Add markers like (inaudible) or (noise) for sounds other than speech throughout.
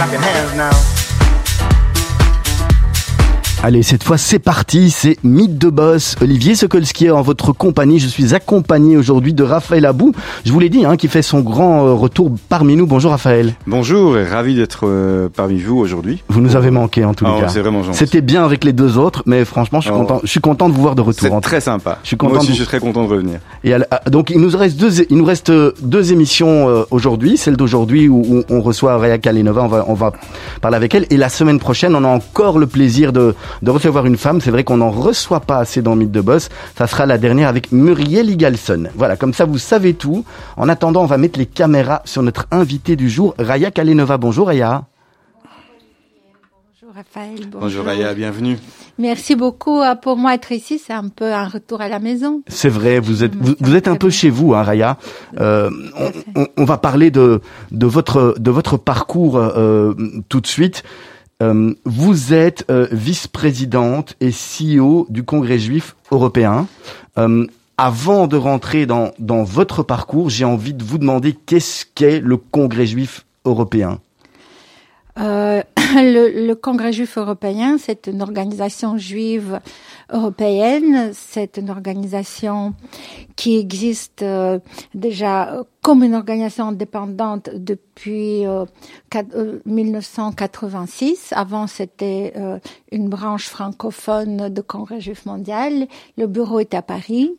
Clap your hands now. Allez, cette fois c'est parti, c'est Mythe de Boss. Olivier Sokolski en votre compagnie. Je suis accompagné aujourd'hui de Raphaël Abou. Je vous l'ai dit, hein, qui fait son grand euh, retour parmi nous. Bonjour Raphaël. Bonjour et ravi d'être euh, parmi vous aujourd'hui. Vous nous avez manqué en tout ah, cas. C'est vraiment gentil. C'était bien avec les deux autres, mais franchement, je suis Oh. content. Je suis content de vous voir de retour. C'est très sympa. Je suis Moi content aussi, de je suis très content de revenir. Et à- donc il nous reste deux, il nous reste euh, deux émissions euh, aujourd'hui. Celle d'aujourd'hui où, on reçoit Raya Kalinova, on va, on va parler avec elle. Et la semaine prochaine, on a encore le plaisir de, de recevoir une femme. C'est vrai qu'on n'en reçoit pas assez dans Mythe de Boss. Ça sera la dernière avec Muriel Igalson. Voilà, comme ça vous savez tout. En attendant, on va mettre les caméras sur notre invité du jour, Raya Kalinova. Bonjour Raya. Bonjour Raphaël. Bonjour, Bonjour Aya, bienvenue. Merci beaucoup. euh, Pour moi, être ici, c'est un peu un retour à la maison. C'est vrai, vous êtes vous, êtes un peu bien. chez vous, hein, Raya. Euh, on, on- on va parler de de votre de votre parcours euh, tout de suite. Euh, vous êtes euh, vice-présidente et CEO du Congrès juif européen. Euh, avant de rentrer dans dans votre parcours, j'ai envie de vous demander qu'est-ce qu'est le Congrès juif européen. (coughs) Le, Congrès juif européen, c'est une organisation juive européenne. C'est une organisation qui existe déjà comme une organisation indépendante depuis euh, quat- euh, 1986. Avant, c'était euh, une branche francophone de Congrès juif mondial. Le bureau est à Paris.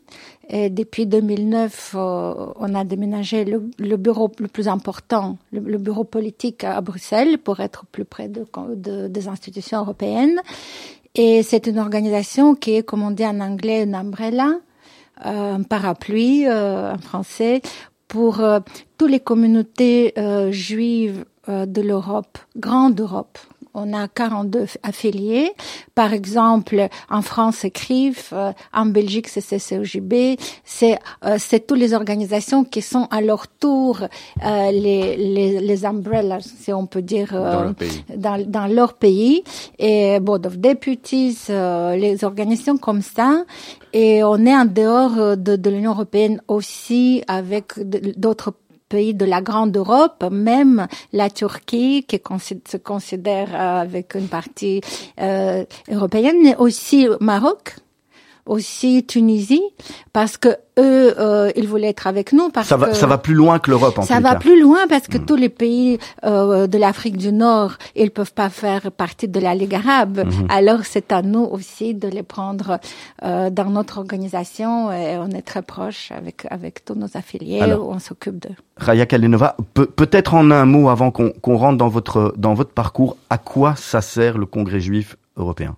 Et depuis 2009, euh, on a déménagé le, bureau le plus important, le, bureau politique à Bruxelles, pour être plus près de, de- des institutions européennes. Et c'est une organisation qui est, comme on dit en anglais, une umbrella, euh, un parapluie euh, en français, pour euh, toutes les communautés euh, juives euh, de l'Europe, grande Europe. On a 42 affiliés. Par exemple, en France, c'est CRIF, euh, en Belgique, c'est CCOJB. C'est euh, c'est toutes les organisations qui sont à leur tour euh, les, les, les umbrellas, si on peut dire, euh, Dans leur pays. dans, dans leur pays. Et Board of Deputies, euh, les organisations comme ça. Et on est en dehors de, de l'Union européenne aussi avec d'autres pays de la grande Europe, même la Turquie qui se considère euh, avec une partie euh, européenne, mais aussi Maroc, aussi Tunisie, parce que eux, euh, ils voulaient être avec nous. Parce Ça va que ça va plus loin que l'Europe en ça va cas. plus loin parce que tous les pays euh, de l'Afrique du Nord, ils peuvent pas faire partie de la Ligue arabe. Alors c'est à nous aussi de les prendre euh, dans notre organisation et on est très proche avec avec tous nos affiliés. Alors. on s'occupe d'eux. Raya Kalinova, peut- peut-être en un mot avant qu'on qu'on rentre dans votre dans votre parcours, à quoi ça sert le Congrès juif européen?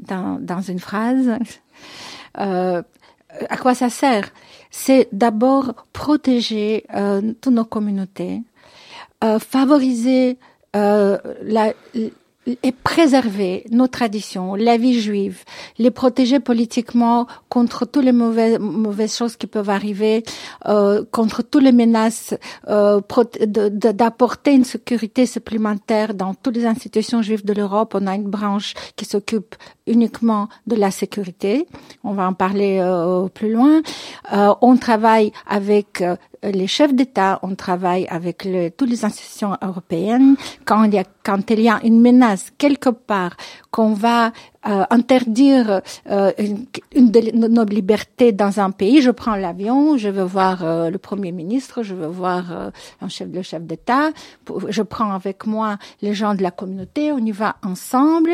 Dans, dans une phrase. Euh, à quoi ça sert? C'est d'abord protéger euh, toutes nos communautés, euh, favoriser euh, la, et préserver nos traditions, la vie juive, les protéger politiquement contre toutes les mauvaises, mauvaises choses qui peuvent arriver, euh, contre toutes les menaces, euh, d'apporter une sécurité supplémentaire dans toutes les institutions juives de l'Europe. On a une branche qui s'occupe uniquement de la sécurité. On va en parler euh, plus loin. Euh, on travaille avec euh, les chefs d'État, on travaille avec le, toutes les institutions européennes. Quand il y a, quand il y a une menace quelque part, qu'on va euh, interdire euh, une, une de nos libertés dans un pays, je prends l'avion, je veux voir euh, le premier ministre, je veux voir euh, un chef, le chef d'État, je prends avec moi les gens de la communauté, on y va ensemble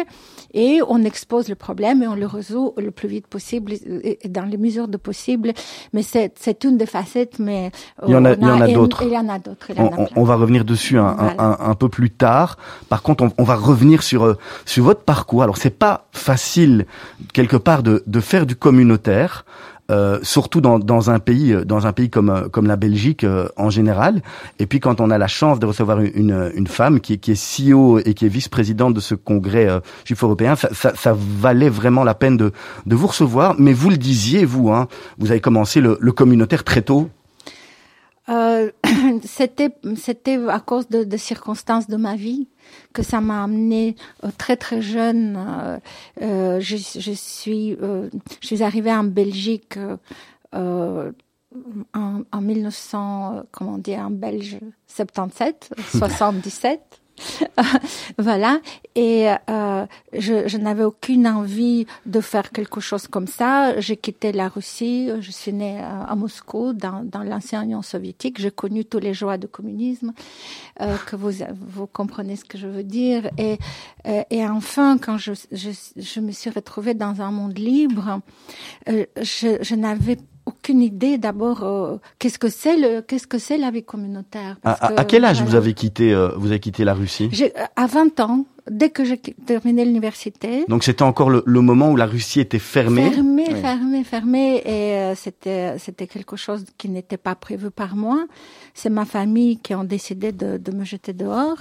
et on expose le problème et on le résout le plus vite possible et et dans les mesures de possible. Mais c'est une des facettes, mais Il y en a- a d'autres. Il y en a d'autres. on, on- on va revenir dessus un, Voilà. un- un peu plus tard. Par contre, on, on va revenir sur euh, sur votre parcours. Alors, c'est pas facile quelque part de, de faire du communautaire. euh, surtout dans, dans un pays dans un pays comme comme la Belgique en général. Et puis quand on a la chance de recevoir une une femme qui, qui est CEO et qui est vice-présidente de ce congrès juif européen, ça, ça, ça, valait vraiment la peine de de vous recevoir. Mais vous le disiez vous, hein, vous avez commencé le, le communautaire très tôt. Euh, (coughs) c'était c'était à cause de, de, circonstances de ma vie que ça m'a amené euh, très très jeune. Euh, euh, je, je, suis euh, je suis arrivée en Belgique en, en 1900 comment dire en belge 77 77 (laughs) (laughs) voilà. Et euh, je, n'avais aucune envie de faire quelque chose comme ça. J'ai quitté la Russie. Je suis née à, à Moscou, dans, dans l'ancienne Union soviétique. J'ai connu tous les joies du communisme, euh, que vous vous comprenez ce que je veux dire. Et euh, et enfin, quand je, je, me suis retrouvée dans un monde libre, euh, je, je n'avais aucune idée d'abord euh, qu'est-ce que c'est le qu'est-ce que c'est la vie communautaire. À, à, quel âge vous avez quitté euh, vous avez quitté la Russie euh, À 20 ans, dès que j'ai terminé l'université. Donc c'était encore le, le, moment où la Russie était fermée. Fermée, oui. fermée, fermée, et euh, c'était c'était quelque chose qui n'était pas prévu par moi. C'est ma famille qui ont décidé de, de me jeter dehors.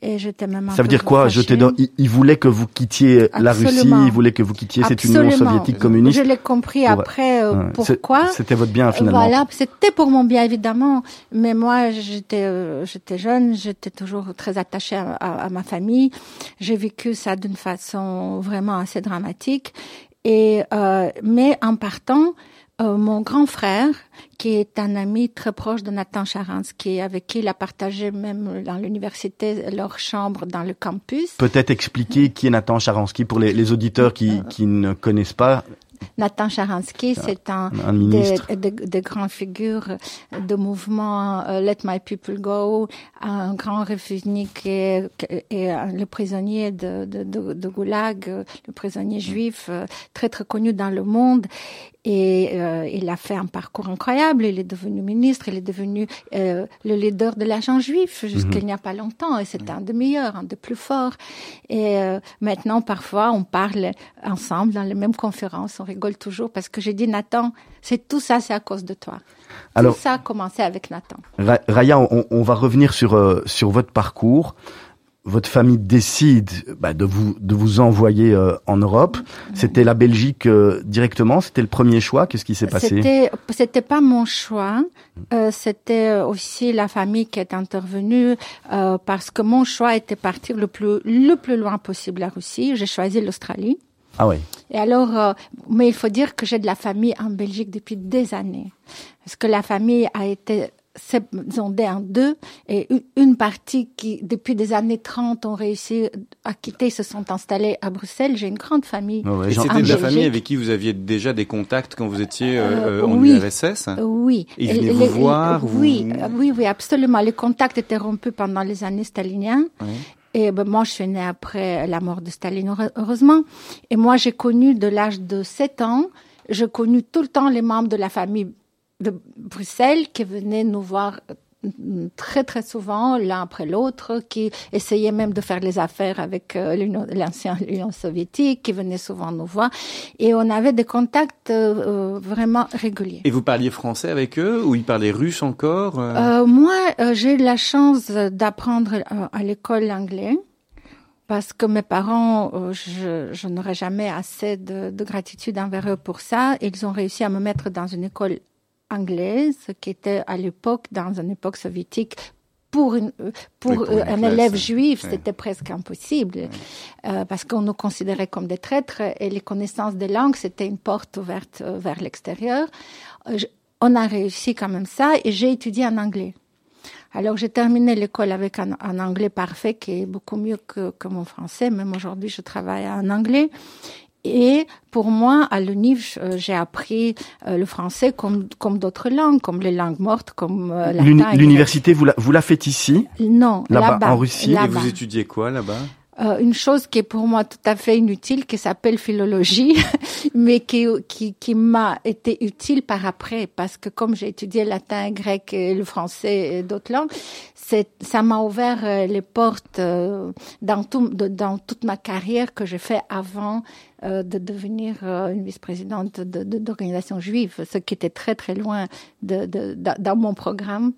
Et j'étais même un Ça veut dire quoi jeter dehors il, il, voulait que vous quittiez Absolument. la Russie, il voulait que vous quittiez cette Union soviétique communiste. Je l'ai compris après euh, ouais. pourquoi. C'était votre bien finalement. Voilà, c'était pour mon bien évidemment, mais moi j'étais euh, j'étais jeune, j'étais toujours très attachée à, à, à ma famille. J'ai vécu ça d'une façon vraiment assez dramatique. Et euh, mais en partant, euh, mon grand frère, qui est un ami très proche de Nathan Sharansky, avec qui il a partagé même dans l'université leur chambre dans le campus. Peut-être expliquer qui est Nathan Sharansky pour les, les auditeurs qui, qui ne connaissent pas. Nathan Sharansky, c'est un, un des, des, des, grandes figures de mouvement uh, Let My People Go, un grand réfugié qui est, et le prisonnier de, de, de, de Goulag, le prisonnier juif, uh, très très connu dans le monde. Et euh, il a fait un parcours incroyable. Il est devenu ministre, il est devenu euh, le leader de l'agent juif jusqu'il n'y a pas longtemps. Et c'est un des meilleurs, un des plus forts. Et euh, maintenant, parfois, on parle ensemble dans les mêmes conférences. On rigole toujours parce que j'ai dit, Nathan, c'est tout ça, c'est à cause de toi. Alors, tout ça a commencé avec Nathan. Raya, on, on va revenir sur, euh, sur votre parcours votre famille décide bah, de vous de vous envoyer euh, en Europe. C'était la Belgique euh, directement? C'était le premier choix? Qu'est-ce qui s'est passé? C'était c'était pas mon choix. Euh, c'était aussi la famille qui est intervenue euh, parce que mon choix était partir le plus le plus loin possible la Russie. J'ai choisi l'Australie. Ah oui. Et alors, euh, mais il faut dire que j'ai de la famille en Belgique depuis des années, parce que la famille a été en deux et une partie qui, depuis des années 30, ont réussi à quitter, se sont installés à Bruxelles. J'ai une grande famille. Oh ouais, C'était de la famille avec qui vous aviez déjà des contacts quand vous étiez euh, euh, en oui, URSS Oui. Ils venaient vous voir Oui, vous... oui, oui, absolument. Les contacts étaient rompus pendant les années staliniennes. Oui. Et ben, moi, je suis née après la mort de Staline, heureusement. Et moi, j'ai connu de l'âge de 7 ans, j'ai connu tout le temps les membres de la famille de Bruxelles qui venaient nous voir très très souvent l'un après l'autre, qui essayaient même de faire les affaires avec euh, l'ancienne (laughs) Union soviétique, qui venaient souvent nous voir, et on avait des contacts euh, vraiment réguliers. Et vous parliez français avec eux ou ils parlaient russe encore euh? euh Moi, j'ai eu la chance d'apprendre à l'école l'anglais parce que mes parents, euh, je, je n'aurais jamais assez de, de, gratitude envers eux pour ça. Ils ont réussi à me mettre dans une école anglaise qui était à l'époque, dans une époque soviétique, pour, une, pour, oui, pour un classe, élève juif, ouais. c'était presque impossible, euh, parce qu'on nous considérait comme des traîtres et les connaissances des langues, c'était une porte ouverte euh, vers l'extérieur. Euh, on a réussi quand même ça et j'ai étudié en anglais. Alors j'ai terminé l'école avec un, un, anglais parfait qui est beaucoup mieux que, que mon français. Même aujourd'hui, je travaille en anglais. Et pour moi, à l'UNIF, j'ai appris euh, le français comme, comme d'autres langues, comme les langues mortes, comme euh, L'université, vous la, vous la faites ici? Non, là-bas, là en Russie? Là Et vous étudiez quoi là-bas? Euh, une chose qui est pour moi tout à fait inutile, qui s'appelle philologie, (laughs) mais qui, qui, qui m'a été utile par après, parce que comme j'ai étudié latin, grec, et le français et d'autres langues, ça m'a ouvert euh, les portes euh, dans, tout, dans toute ma carrière que j'ai fait avant euh, de devenir une vice-présidente d'organisation de, juive, ce qui était très très loin de, de, dans mon programme.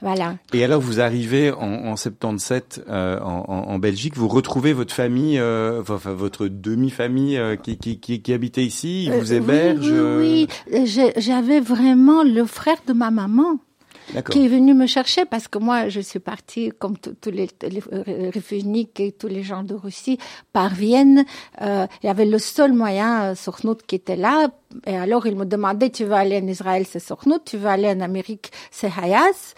Voilà. Et alors vous arrivez en, en 77 en, en, Belgique, vous retrouvez votre famille, enfin votre demi-famille qui, qui, qui, qui, habitait ici, ils vous hébergent. Oui, oui. j'avais vraiment le frère de ma maman qui est venu me chercher parce que moi, je suis partie, comme tous les, les, réfugiés et tous les gens de Russie, par Vienne. Euh, il y avait le seul moyen, euh, Sokhnout, qui était là. Et alors, il me demandait, tu veux aller en Israël, c'est Sokhnout, tu veux aller en Amérique, c'est Hayas.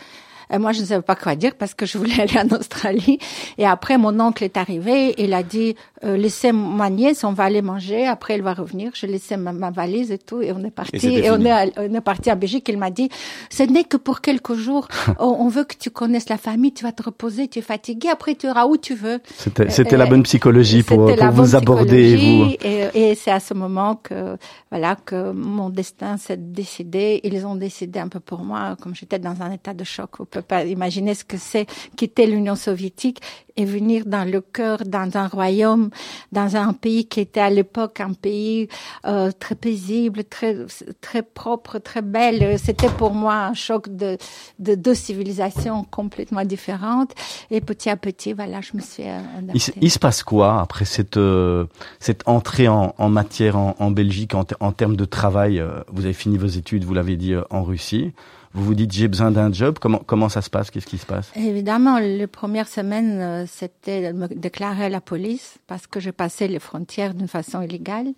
Et moi, je ne savais pas quoi dire parce que je voulais (laughs) aller en Australie. Et après, mon oncle est arrivé. Il a dit, euh, laissez ma nièce, on va aller manger. Après, elle va revenir. Je laissais ma, ma valise et tout. Et on est parti. Et, on, est on est parti à Belgique. Il m'a dit, ce n'est que pour quelques jours. (laughs) on, veut que tu connaisses la famille. Tu vas te reposer. Tu es fatigué. Après, tu iras où tu veux. C'était, c'était la bonne psychologie pour, pour vous aborder. Vous. Et, et c'est à ce moment que, voilà, que mon destin s'est décidé. Ils ont décidé un peu pour moi, comme j'étais dans un état de choc peut pas imaginer ce que c'est quitter l'Union soviétique et venir dans le cœur, dans un royaume, dans un pays qui était à l'époque un pays euh, très paisible, très très propre, très belle. C'était pour moi un choc de, de deux civilisations complètement différentes. Et petit à petit, voilà, je me suis euh, adaptée. Il, se passe quoi après cette euh, cette entrée en, en matière en, en Belgique en, en, termes de travail Vous avez fini vos études, vous l'avez dit, en Russie. Vous vous dites j'ai besoin d'un job. Comment comment ça se passe? Qu'est-ce qui se passe? Évidemment, les premières semaines, euh, c'était de me déclarer à la police parce que je passais les frontières d'une façon illégale.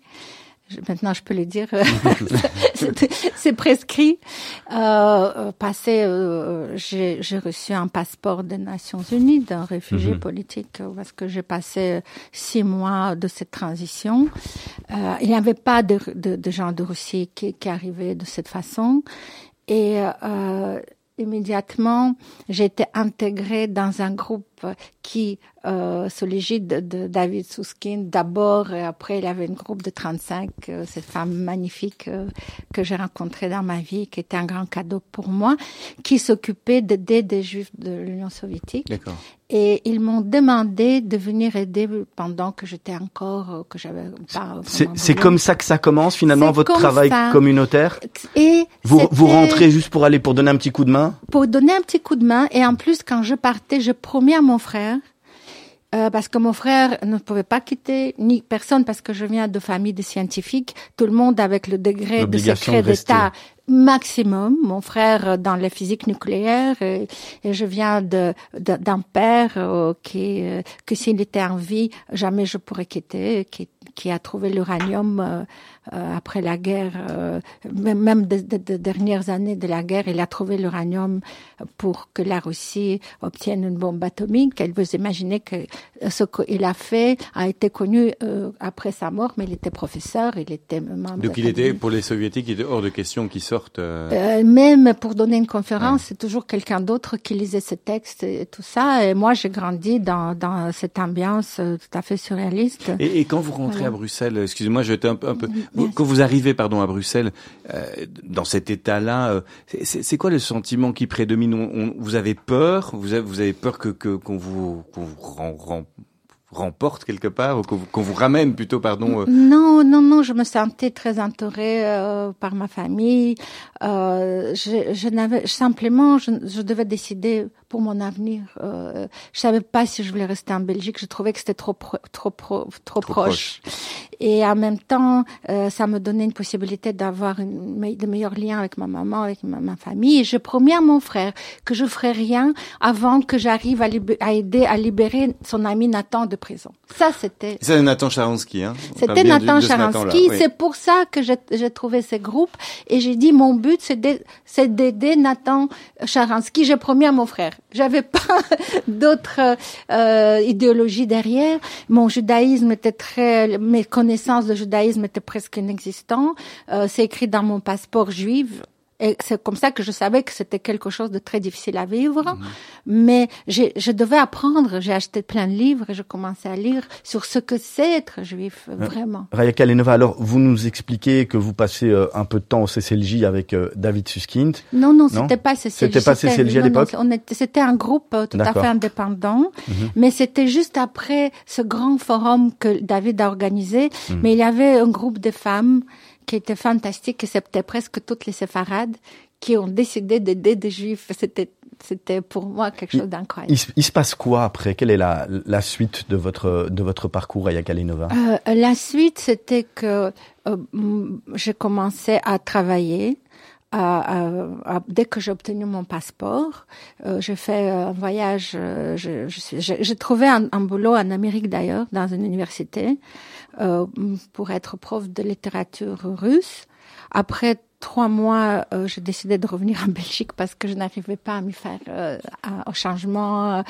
maintenant, je peux le dire, (laughs) c'est prescrit. Euh, euh passé, euh, j'ai reçu un passeport des Nations Unies d'un réfugié mhm. politique parce que j'ai passé six mois de cette transition. Euh, il n'y avait pas de, de, de gens de Russie qui, qui arrivaient de cette façon. Et euh, immédiatement, été intégrée dans un groupe qui, euh, sous l'égide de, David Suskin, d'abord, et après, il y avait un groupe de 35, euh, cette femme magnifique euh, que j'ai rencontrée dans ma vie, qui était un grand cadeau pour moi, qui s'occupait d'aider des juifs de l'Union soviétique. Et ils m'ont demandé de venir aider pendant que j'étais encore, euh, que j'avais pas. C'est comme ça que ça commence finalement votre travail communautaire? Et vous vous rentrez juste pour aller pour donner un petit coup de main? Pour donner un petit coup de main et en plus quand je partais, je promets à mon frère euh, parce que mon frère ne pouvait pas quitter ni personne parce que je viens de famille de scientifiques, tout le monde avec le degré de secret d'État maximum. Mon frère dans la physique nucléaire et, je viens de d'un père euh, qui euh, que s'il était en vie jamais je pourrais quitter, qui qui a trouvé l'uranium euh, euh, après la guerre, euh, même des de, dernières années de la guerre, il a trouvé l'uranium pour que la Russie obtienne une bombe atomique. Elle vous imaginez que ce qu'il a fait a été connu après sa mort, mais il était professeur, il était membre. Donc il était pour les soviétiques, il était hors de question qu'il sorte. même pour donner une conférence, c'est toujours quelqu'un d'autre qui lisait ce texte et tout ça. Et moi, j'ai grandi dans, dans cette ambiance tout à fait surréaliste. Et, et quand vous rentrez à Bruxelles, excusez-moi, j'étais un, un peu. Quand vous arrivez, pardon, à Bruxelles, euh, dans cet état-là, euh, c'est quoi le sentiment qui prédomine? On, Vous avez peur? Vous avez, vous avez peur que qu'on vous, qu'on vous rend, remporte quelque part ou qu'on vous, ramène plutôt pardon euh? Non non non je me sentais très entourée euh, par ma famille. Euh, je, je n'avais simplement je, je, devais décider pour mon avenir euh, je savais pas si je voulais rester en Belgique je trouvais que c'était trop trop trop, trop, proche. et en même temps euh, ça me donnait une possibilité d'avoir de meilleurs liens avec ma maman avec ma, ma, famille et je promis à mon frère que je ferai rien avant que j'arrive à, à aider à libérer son ami Nathan de prison. Ça, c'était. C'est Nathan Charansky, hein. C'était Nathan Charansky. C'est pour ça que j'ai trouvé ces groupes et j'ai dit mon but, c'est d'aider Nathan Charansky. J'ai promis à mon frère. J'avais (laughs) pas d'autres euh, idéologies derrière. Mon judaïsme était très, mes connaissances de judaïsme étaient presque inexistantes. Euh, c'est écrit dans mon passeport juif Et c'est comme ça que je savais que c'était quelque chose de très difficile à vivre. Mais je devais apprendre. J'ai acheté plein de livres et je commençais à lire sur ce que c'est être juif, vraiment. Raya Kalenova, alors vous nous expliquez que vous passez euh, un peu de temps au CCLJ avec euh, David Suskind. Non, non, Non? c'était pas CCLJ. C'était pas CCLJ à l'époque? on était- C'était un groupe euh, tout à fait indépendant, mais c'était juste après ce grand forum que David a organisé. Mais il y avait un groupe de femmes qui était fantastique, c'était presque toutes les séfarades qui ont décidé d'aider des juifs. C'était, c'était pour moi quelque chose d'incroyable. Il, se- il se passe quoi après? Quelle est la, la suite de votre, de votre parcours, Raya Kalenova Euh, la suite, c'était que euh, mm, j'ai commencé à travailler. à- à- à- dès que j'ai obtenu mon passeport, euh, j'ai fait un voyage. euh, je- je suis- J'ai trouvé un, un boulot en Amérique d'ailleurs, dans une université, pour être prof de littérature russe. Après trois mois, euh, j'ai décidé de revenir en Belgique parce que je n'arrivais pas à m'y faire euh, à- au changement.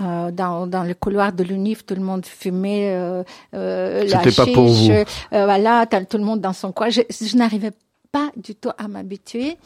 euh, dans, dans le couloir de l'UNIF, tout le monde fumait euh, euh, la C'était pas pour vous. euh, voilà, tout le monde dans son coin. Je, je n'arrivais pas du tout à m'habituer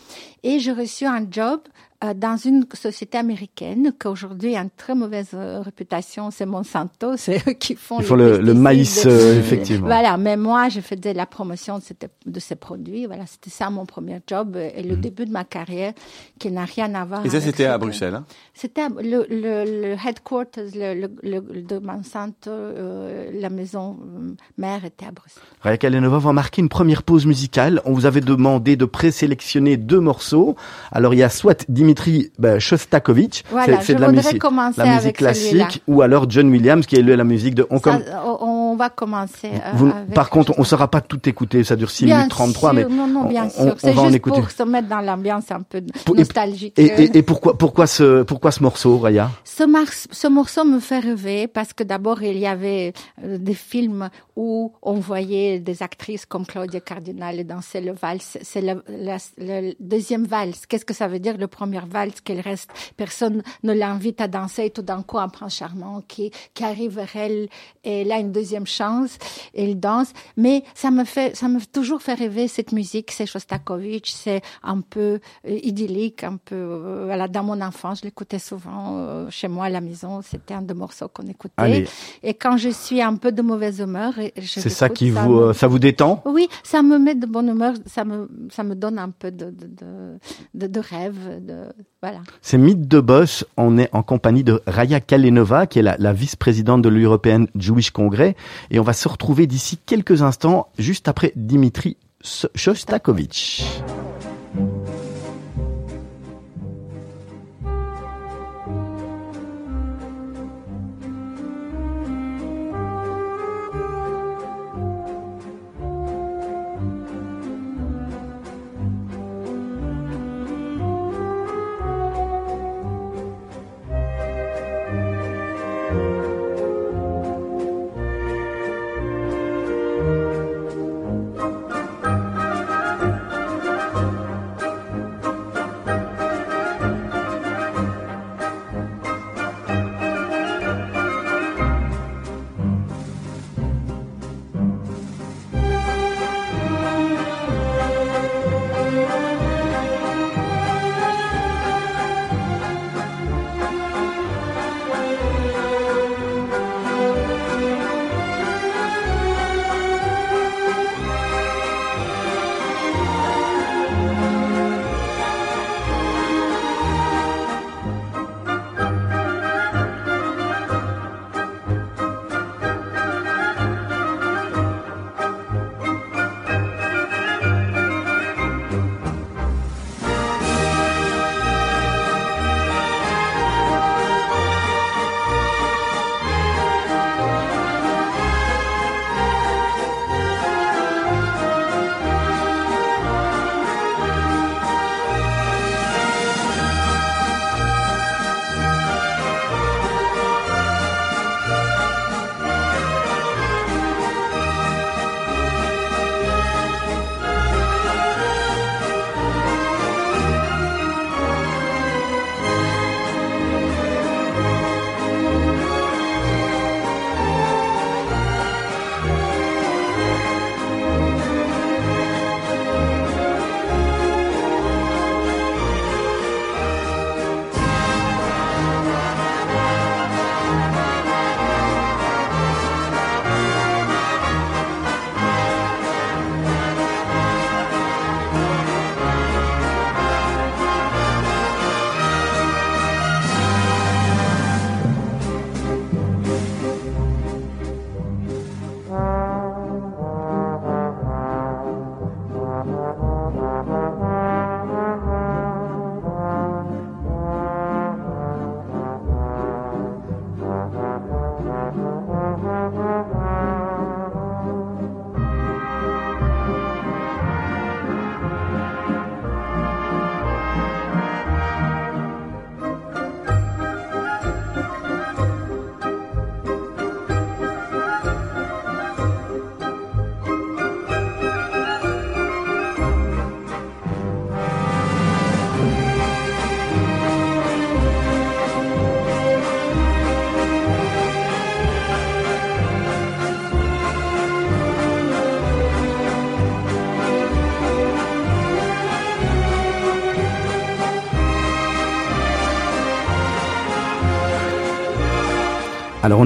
et j'ai reçu un job euh, dans une société américaine qui aujourd'hui a une très mauvaise euh, réputation, c'est Monsanto, (laughs) c'est eux qui font Ils font le, le maïs, euh, effectivement. Voilà, mais moi, je faisais la promotion de, cette- de ces produits. Voilà, c'était ça mon premier job euh, et le début de ma carrière qui n'a rien à voir Et ça, c'était à Bruxelles. Hein? C'était le, le, le headquarters le, le, le- de Monsanto, euh, la maison euh, mère était à Bruxelles. Raya Kalenova, va marquer une première pause musicale. On vous avait demandé de présélectionner deux morceaux. Alors il y a soit Dimitri ben, Shostakovich, Voilà, c'est de la musique, la classique, ou alors John Williams qui est la musique de. On, Ça, comme- on va commencer. euh, vous- avec- par contre, on ne saura pas tout écouter. Ça dure 6 Bien minutes 33, sûr, mais non, non, on- bien on- sûr. on C'est va en juste écouter. pour se mettre dans l'ambiance un peu Pour- nostalgique. Et, et, et pourquoi, pourquoi ce, pourquoi ce morceau, Raya? Ce, morceau me fait rêver parce que d'abord il y avait euh, des films où on voyait des actrices comme Claudia Cardinale danser le valse. C'est le, la- le deuxième valse. Qu'est-ce que ça veut dire le premier qu'elle reste Personne ne l'invite à danser et tout d'un coup un prince charmant qui, qui arrive vers elle et elle a une deuxième chance et il danse. Mais ça me fait, ça me fait toujours fait rêver cette musique. C'est Shostakovich, c'est un peu euh, idyllique, un peu, euh, voilà, dans mon enfance, je l'écoutais souvent euh, chez moi à la maison. C'était un des morceaux qu'on écoutait. Allez. Et quand je suis un peu de mauvaise humeur, C'est ça qui vous, me- ça vous détend? Oui, ça me met de bonne humeur, ça me, ça me donne un peu de, de, de, de, de rêve, de, voilà. C'est Mythe de Boss. On est en compagnie de Raya Kalenova, qui est la, la vice-présidente de l'European Jewish Congress. Et on va se retrouver d'ici quelques instants, juste après Dimitri Shostakovich.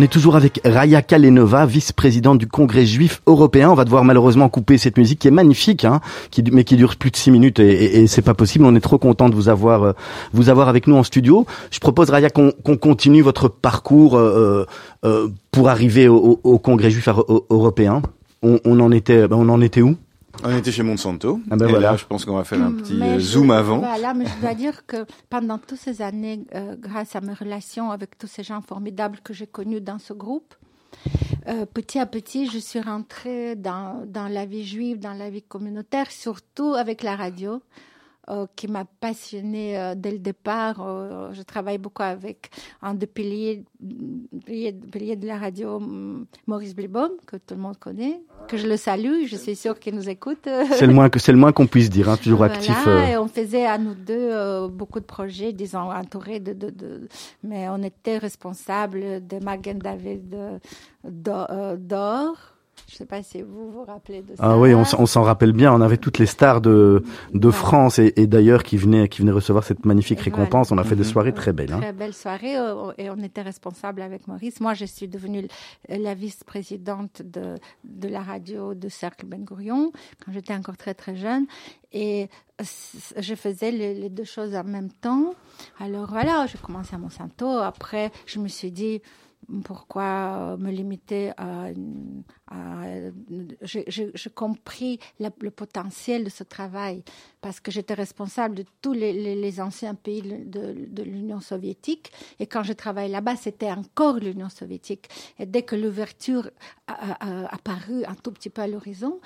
Est toujours avec Raya Kalenova, vice-présidente du Congrès juif européen. On va devoir malheureusement couper cette musique qui est magnifique, hein, mais qui dure plus de six minutes et, c'est pas possible. On est trop content de vous avoir, euh, vous avoir avec nous en studio. Je propose Raya qu'on continue votre parcours euh, euh, pour arriver au, Congrès juif européen. On, on en était, on en était où? On était chez Monsanto. Ah ben et voilà. là, je pense qu'on va faire un petit Mais euh, je- zoom avant. Voilà, mais je dois dire que pendant toutes ces années, euh, grâce à mes relations avec tous ces gens formidables que j'ai connus dans ce groupe, euh, petit à petit, je suis rentrée dans, dans la vie juive, dans la vie communautaire, surtout avec la radio. Euh, qui m'a passionnée euh, dès le départ. Euh, je travaille beaucoup avec un des piliers, piliers, piliers de la radio, Maurice Blibaum, que tout le monde connaît, que je le salue. Je suis sûre qu'il nous écoute. C'est le moins que c'est le moins qu'on puisse dire. Hein, toujours Voilà, actif. euh. et on faisait à nous deux euh, beaucoup de projets, disons, entourés de, de, de- Mais on était responsables de Magen David de- d'Or. Je ne sais pas si vous vous rappelez de ça. Ah oui, on, s'en rappelle bien. On avait toutes les stars de de Voilà. France et, et d'ailleurs qui venaient qui venaient recevoir cette magnifique récompense. On a fait des Mhm. soirées très belles. Hein. Très belle soirée euh, et on était responsable avec Maurice. Moi, je suis devenue la vice-présidente de, de la radio de Cercle Ben Gurion quand j'étais encore très très jeune et je faisais les, les deux choses en même temps. Alors voilà, j'ai commencé à Monsanto. Après, je me suis dit pourquoi euh, me limiter à, j'ai compris le potentiel de ce travail parce que j'étais responsable de tous les, anciens pays de, l'Union soviétique et quand je travaillais là-bas c'était encore l'Union soviétique. Et dès que l'ouverture a, a- a apparu un tout petit peu à l'horizon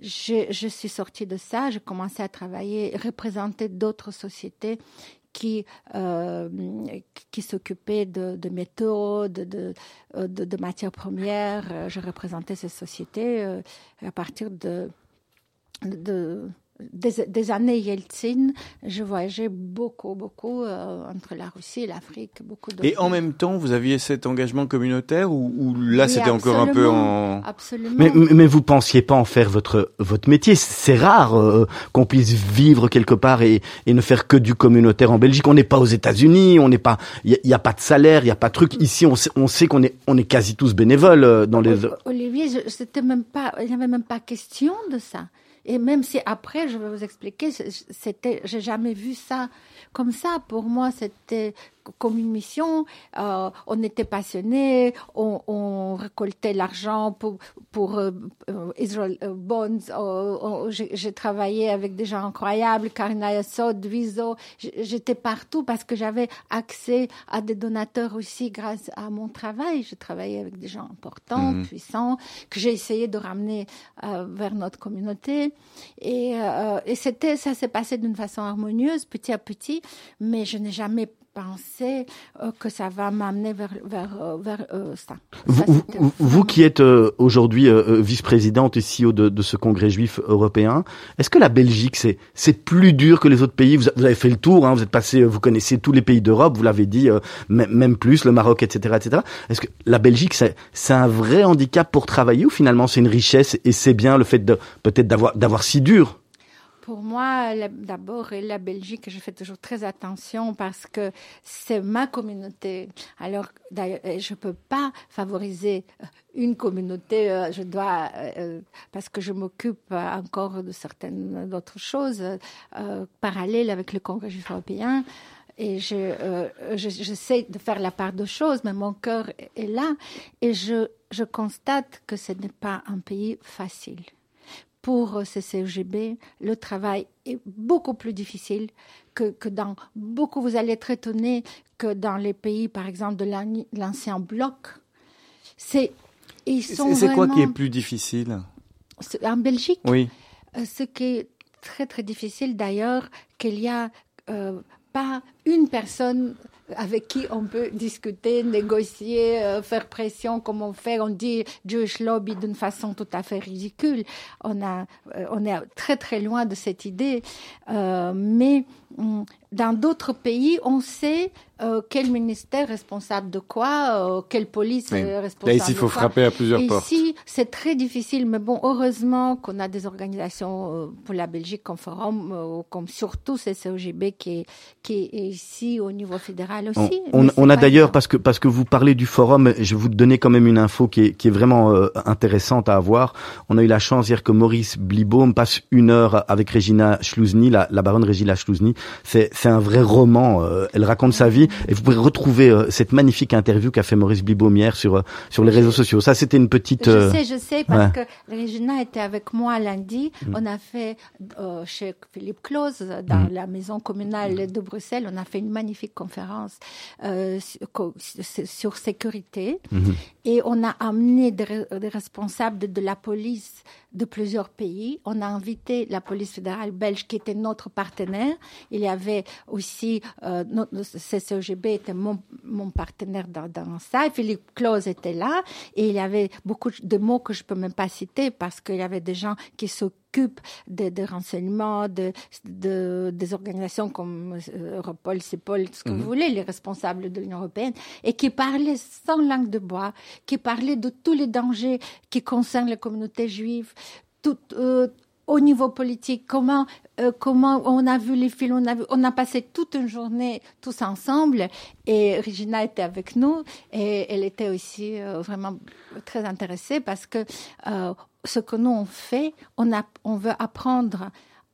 je, je suis sortie de ça j'ai commencé à travailler représenter d'autres sociétés qui, euh, qui s'occupaient de, de métaux, de, de, euh, de, de matières premières. Euh, Je représentais ces sociétés euh, à partir de, de, des, des années Yeltsin. Je voyageais beaucoup, beaucoup euh, entre la Russie et l'Afrique. Beaucoup de Et en même temps, vous aviez cet engagement communautaire ou, ou là, Oui, c'était encore un peu en... Absolument. Mais, mais vous pensiez pas en faire votre votre métier C'est rare euh, qu'on puisse vivre quelque part et, et ne faire que du communautaire en Belgique. On n'est pas aux États-Unis, on n'est pas, il y, a- a pas de salaire, il y a pas de truc. Ici, on sait, on sait qu'on est on est quasi tous bénévoles euh, dans les. Olivier, je- c'était même pas, il n'y avait même pas question de ça. Et même si après, je vais vous expliquer, c'était, j'ai jamais vu ça comme ça. Pour moi, c'était comme une mission. Euh, on était passionnés, on, on récoltait l'argent pour pour euh, euh, Israel Bonds. Euh, on- j'ai, j'ai travaillé avec des gens incroyables, Karina Yassod, Viso. J'étais partout parce que j'avais accès à des donateurs aussi grâce à mon travail. Je travaillais avec des gens importants, Mhm. puissants, que j'ai essayé de ramener vers notre communauté. Et, et c'était, ça s'est passé d'une façon harmonieuse, petit à petit, mais je n'ai jamais euh, que ça va m'amener vers, vers, euh, vers euh, ça. Vous, Ça, vous, vous qui êtes euh, aujourd'hui vice-présidente et CEO de, de ce congrès juif européen, est-ce que la Belgique c'est c'est plus dur que les autres pays? Vous, vous avez fait le tour, hein, vous êtes passé, vous connaissez tous les pays d'Europe, vous l'avez dit, même plus, le Maroc, etc., etc. Est-ce que la Belgique c'est c'est un vrai handicap pour travailler ou finalement c'est une richesse et c'est bien le fait de peut-être d'avoir d'avoir si dur? Pour moi, d'abord, la Belgique, je fais toujours très attention parce que c'est ma communauté. Alors, je peux pas favoriser euh, une communauté. euh, Je dois, euh, parce que je m'occupe encore de certaines d'autres choses euh, parallèles avec le Congrès européen. Et je, je- j'essaie de faire la part de choses, mais mon cœur est là. Et je constate que ce n'est pas un pays facile pour CCEGB, le travail est beaucoup plus difficile que, que dans beaucoup. Vous allez être étonné que dans les pays, par exemple, de l'an- l'ancien bloc, c'est ils sont C'est quoi qui est plus difficile? En Belgique? Oui. Euh, Ce qui est très très difficile d'ailleurs, qu'il y a euh, pas une personne avec qui on peut discuter, négocier, euh, faire pression comme on fait. On dit Jewish lobby d'une façon tout à fait ridicule. On a, euh, on est très très loin de cette idée, Euh, mais dans d'autres pays, on sait euh, quel ministère est responsable de quoi, euh, quelle police est responsable Là, ici, il faut de quoi. frapper à plusieurs Ici, portes. c'est très difficile, mais bon, heureusement qu'on a des organisations euh, pour la Belgique comme Forum, euh, comme surtout CCOGB qui est, qui est ici au niveau fédéral aussi. on- on a d'ailleurs parce que parce que vous parlez du forum, je vais vous donner quand même une info qui est qui est vraiment euh, intéressante à avoir. On a eu la chance hier que Maurice Blibaum passe une heure avec Regina Schlouzny, la, la baronne Regina Schlouzny. C'est c'est un vrai roman. euh, elle raconte sa vie et vous pourrez retrouver euh, cette magnifique interview qu'a fait Maurice Blibaum hier sur euh, sur les réseaux sociaux. Ça c'était une petite. Je sais, je sais, parce que Regina était avec moi lundi. On a fait euh, chez Philippe Claus, dans la maison communale de Bruxelles, on a fait une magnifique conférence euh, sur, sécurité. Et on a amené des, des responsables de la police de plusieurs pays. On a invité la police fédérale belge qui était notre partenaire. Il y avait aussi, euh, notre CCOGB était mon, mon partenaire dans, dans ça. Et Philippe Claus était là. Et il y avait beaucoup de mots que je peux même pas citer parce qu'il y avait des gens qui s'occupent des de renseignements, de, de, des organisations comme euh, Europol, CEPOL, ce que vous voulez, les responsables de l'Union européenne, et qui parlaient sans langue de bois, qui parlaient de tous les dangers qui concernent les communautés juives, tout, euh, au niveau politique, comment euh, comment on a vu les films, on a vu, on a passé toute une journée tous ensemble et Regina était avec nous et elle était aussi euh, vraiment très intéressée parce que euh, ce que nous on fait, on a, on veut apprendre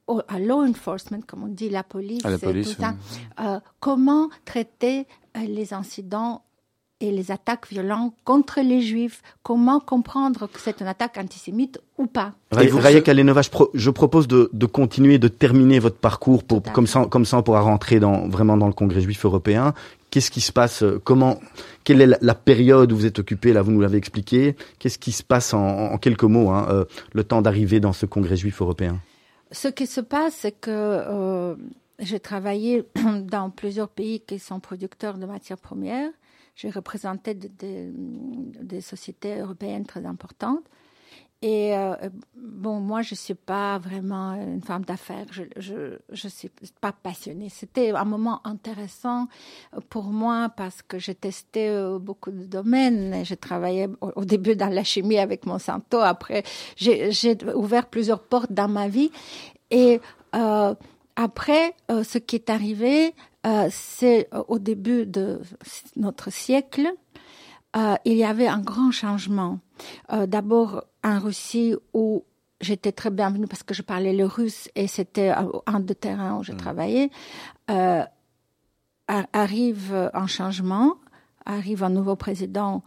au, à law enforcement, comme on dit, la police, À la et police, tout ça, euh, comment traiter les incidents et les attaques violentes contre les juifs, comment comprendre que c'est une attaque antisémite ou pas? Et vous- Raya Kalenova, je, pro- je propose de, de continuer, de terminer votre parcours pour comme ça, comme ça on pourra rentrer dans vraiment dans le Congrès juif européen. Qu'est-ce qui se passe euh, Comment Quelle est la, la période où vous êtes occupé Là, vous nous l'avez expliqué. Qu'est-ce qui se passe en, en quelques mots hein, euh, Le temps d'arriver dans ce Congrès juif européen? Ce qui se passe, c'est que euh, j'ai travaillé (clears throat) dans plusieurs pays qui sont producteurs de matières premières. J'ai représenté de- de- des sociétés européennes très importantes. Et euh, bon, moi, je suis pas vraiment une femme d'affaires. Je, je suis pas passionnée. C'était un moment intéressant pour moi parce que j'ai testé euh, beaucoup de domaines. J'ai travaillé au, début dans la chimie avec Monsanto. Après, j'ai ouvert plusieurs portes dans ma vie. Et euh, après, euh, ce qui est arrivé, euh, c'est euh, au début de notre siècle, euh, il y avait un grand changement. Euh, D'abord en Russie où j'étais très bienvenue parce que je parlais le russe et c'était un des terrains où je travaillais. Euh, a- arrive un changement, arrive un nouveau président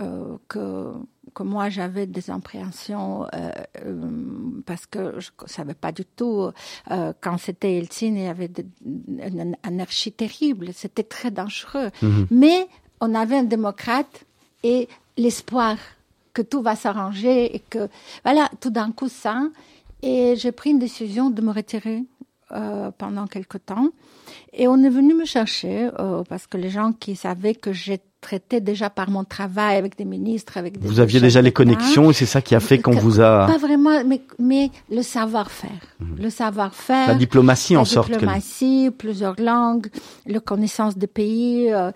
euh, que que moi j'avais des appréhensions euh, euh, parce que je ne savais pas du tout euh, quand c'était Eltsine il y avait de- une anarchie terrible. C'était très dangereux. Mais on avait un démocrate et l'espoir que tout va s'arranger et que voilà tout d'un coup ça. Et j'ai pris une décision de me retirer euh, pendant quelque temps. Et on est venu me chercher euh, parce que les gens qui savaient que j'ai traité déjà par mon travail avec des ministres avec des Vous aviez déjà les connexions et c'est ça qui a fait qu'on vous a pas vraiment mais, mais le savoir-faire. Le savoir-faire la diplomatie en sorte. que- diplomatie, plusieurs langues, la connaissance des pays, euh,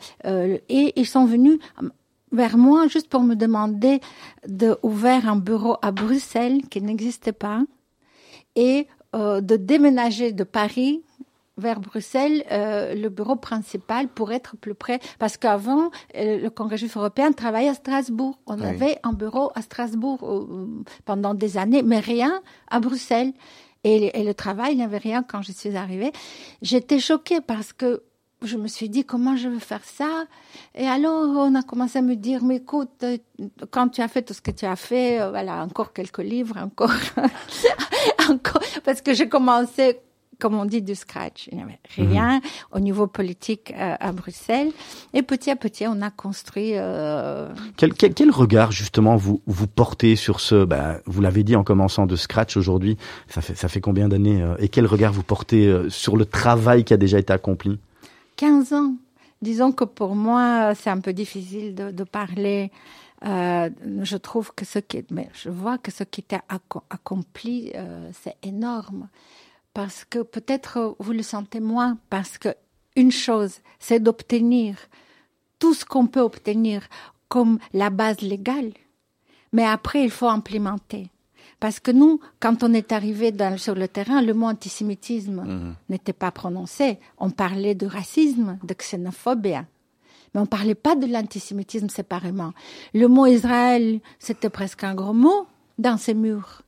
et ils sont venus vers moi juste pour me demander de ouvrir un bureau à Bruxelles qui n'existait pas. Et euh, de déménager de Paris vers Bruxelles euh, le bureau principal pour être plus près. Parce qu'avant euh, le Congrès juif européen travaillait à Strasbourg. On Oui. avait un bureau à Strasbourg euh, pendant des années mais rien à Bruxelles. Et, et le travail il n'y avait rien quand je suis arrivée. J'étais choquée parce que je me suis dit comment je vais faire ça? Et alors on a commencé à me dire mais écoute euh, quand tu as fait tout ce que tu as fait euh, voilà encore quelques livres encore (laughs) encore parce que j'ai commencé comme on dit, du scratch. Il n'y avait rien au niveau politique euh, à Bruxelles. Et petit à petit, on a construit. euh, Quel, quel, quel regard justement vous vous portez sur ce bah, Vous l'avez dit en commençant de scratch aujourd'hui. Ça fait ça fait combien d'années euh, Et quel regard vous portez sur le travail qui a déjà été accompli? 15 ans. Disons que pour moi, c'est un peu difficile de, de parler. Euh, je trouve que ce qui, mais je vois que ce qui était acco- accompli, euh, c'est énorme. parce que peut-être vous le sentez moins, parce que une chose, c'est d'obtenir tout ce qu'on peut obtenir comme la base légale, mais après, il faut implémenter. Parce que nous, quand on est arrivé dans, sur le terrain, le mot antisémitisme Mhm. n'était pas prononcé. On parlait de racisme, de xénophobie. Mais on parlait pas de l'antisémitisme séparément. Le mot Israël, c'était presque un gros mot dans ces murs.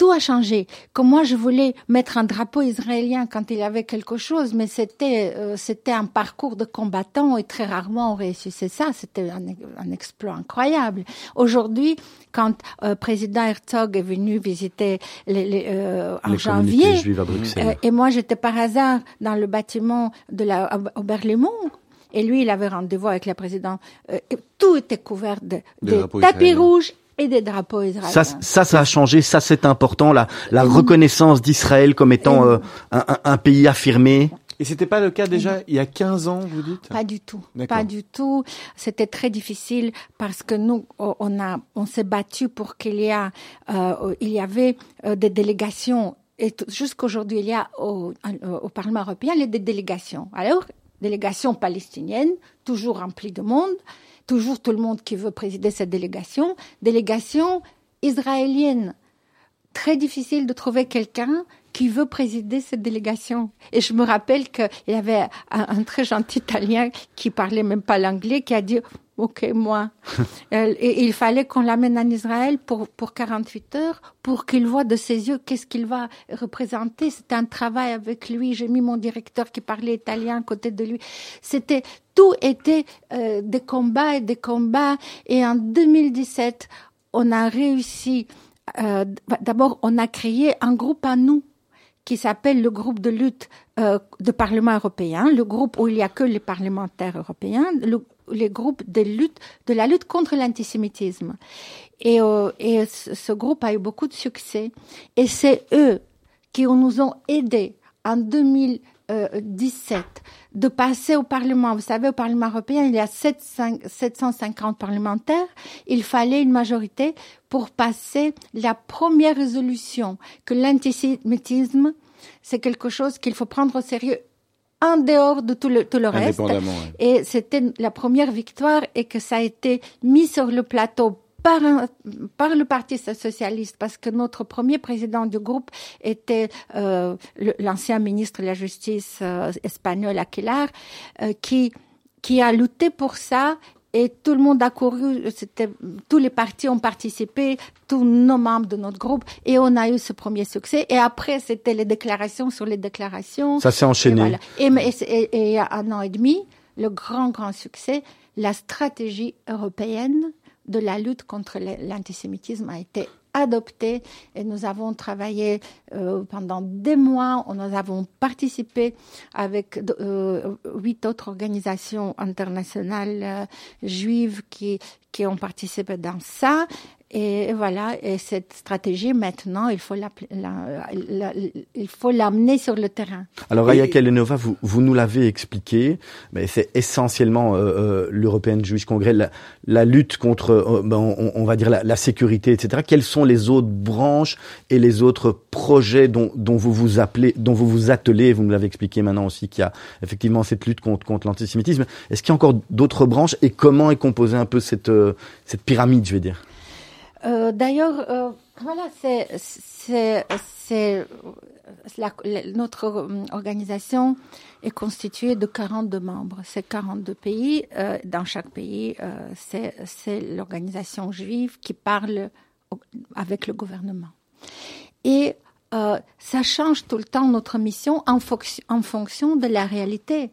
Tout a changé. Comme moi, je voulais mettre un drapeau israélien quand il y avait quelque chose, mais c'était euh, c'était un parcours de combattants et très rarement on réussissait ça. C'était un, un exploit incroyable. Aujourd'hui, quand euh, président Herzog est venu visiter les, les, euh, en Les janvier, juives à Bruxelles. euh, et moi, j'étais par hasard dans le bâtiment de la au Berlaymont. Et lui, il avait rendez-vous avec la présidente. Euh, tout était couvert de, de tapis rouges et des drapeaux israéliens. Ça, ça, ça a changé. Ça, c'est important. La, la reconnaissance d'Israël comme étant euh, un, pays affirmé. Et c'était pas le cas déjà il y a 15 ans, vous dites? Pas du tout, pas du tout. C'était très difficile parce que nous, on a, on s'est battu pour qu'il y a, euh, il y avait euh, des délégations. Et jusqu'aujourd'hui, il y a au, au Parlement européen il y a des délégations. Alors, délégation palestinienne, toujours remplie de monde, toujours tout le monde qui veut présider cette délégation. Délégation israélienne, très difficile de trouver quelqu'un qui veut présider cette délégation. Et je me rappelle qu'il y avait un, un très gentil Italien qui parlait même pas l'anglais, qui a dit OK, moi. (laughs) Euh, et il fallait qu'on l'amène en Israël pour, pour 48 heures pour qu'il voit de ses yeux qu'est-ce qu'il va représenter. C'était un travail avec lui. J'ai mis mon directeur qui parlait italien à côté de lui. C'était, tout était euh, des combats et des combats. Et en 2017, on a réussi. euh, D'abord, on a créé un groupe à nous qui s'appelle le groupe de lutte euh, de Parlement européen, le groupe où il n'y a que les parlementaires européens, le, les groupes de lutte de la lutte contre l'antisémitisme. Et, euh, et ce, groupe a eu beaucoup de succès. Et c'est eux qui nous ont aidés en 2017 de passer au Parlement. Vous savez, au Parlement européen, il y a 700 750 parlementaires. Il fallait une majorité pour passer la première résolution que l'antisémitisme, c'est quelque chose qu'il faut prendre au sérieux en dehors de tout le, tout le reste. Ouais. Et c'était la première victoire et que ça a été mis sur le plateau par, un- par le Parti socialiste, parce que notre premier président du groupe était euh, l'ancien ministre de la Justice euh, espagnol Aquilar, euh, qui, qui a lutté pour ça. Et tout le monde a couru, c'était, tous les partis ont participé, tous nos membres de notre groupe, et on a eu ce premier succès. Et après, c'était les déclarations sur les déclarations. Ça s'est enchaîné. Et, voilà. et, mais- et- et il y a un an et demi, le grand, grand succès, la stratégie européenne de la lutte contre l'antisémitisme a été adoptée et nous avons travaillé euh, pendant des mois, nous avons participé avec euh, huit autres organisations internationales euh, juives qui, qui ont participé dans ça. Et voilà, et cette stratégie maintenant, il faut l'appli- la- la- il faut l'amener sur le terrain. Alors, Raya Kalenova, vous, vous nous l'avez expliqué, mais c'est essentiellement euh, euh, l'European Jewish Congress, la, la lutte contre, euh, ben, on, on va dire, la, la sécurité, etc. Quelles sont les autres branches et les autres projets dont, dont vous vous appelez, dont vous vous attelez? Vous nous l'avez expliqué maintenant aussi qu'il y a effectivement cette lutte contre, contre l'antisémitisme. Est-ce qu'il y a encore d'autres branches et comment est composée un peu cette, euh, cette pyramide, je vais dire? Euh, D'ailleurs, euh, voilà, notre euh, organisation est constituée de 42 membres. C'est 42 pays. Dans chaque pays, c'est l'organisation juive qui parle avec le gouvernement. Et ça change tout le temps notre mission en fonction de la réalité.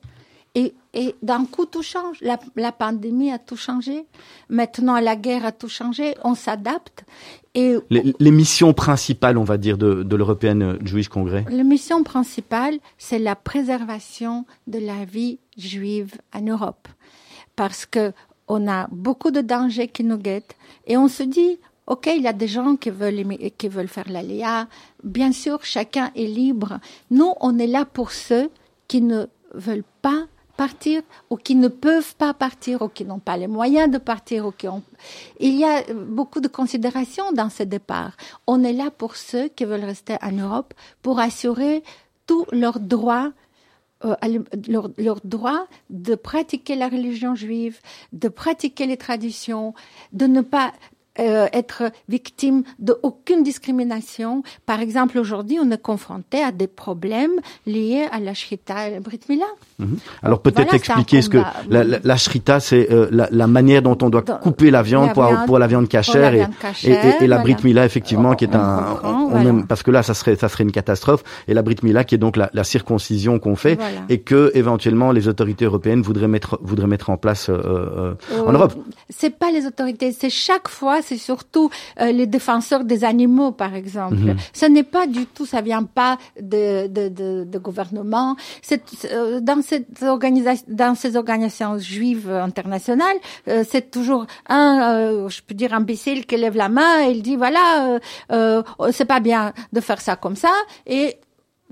Et, d'un coup, tout change. La, la pandémie a tout changé. Maintenant, la guerre a tout changé. On s'adapte. Et les, les missions principales, on va dire, de, de l'European Jewish Congress la mission principale, c'est la préservation de la vie juive en Europe. Parce que on a beaucoup de dangers qui nous guettent. Et on se dit, OK, il y a des gens qui veulent, qui veulent faire l'aléa. Bien sûr, chacun est libre. Nous, on est là pour ceux qui ne veulent pas partir ou qui ne peuvent pas partir ou qui n'ont pas les moyens de partir ou qui ont... Il y a beaucoup de considérations dans ce départ. On est là pour ceux qui veulent rester en Europe pour assurer tous leurs droits euh, leur, droit de pratiquer la religion juive, de pratiquer les traditions, de ne pas euh, être victime d'aucune discrimination. Par exemple, aujourd'hui, on est confronté à des problèmes liés à la shrita et la brit mila. Mhm. Alors peut-être expliquer ce que la, la, la shrita, c'est euh, la, la, manière dont on doit couper la viande, pour, pour, la viande cachère et, et, et, la brit mila effectivement qui est un on, parce que là ça serait ça serait une catastrophe et la brit mila qui est donc la, circoncision qu'on fait et que éventuellement les autorités européennes voudraient mettre voudraient mettre en place euh, en Europe. C'est pas les autorités, c'est chaque fois c'est surtout euh, les défenseurs des animaux, par exemple. Mhm. Ce n'est pas du tout, ça vient pas de, de, de, de gouvernement. C'est euh, dans cette organisation, dans ces organisations juives internationales, euh, c'est toujours un, je peux dire, imbécile qui lève la main et il dit voilà, c'est pas bien de faire ça comme ça et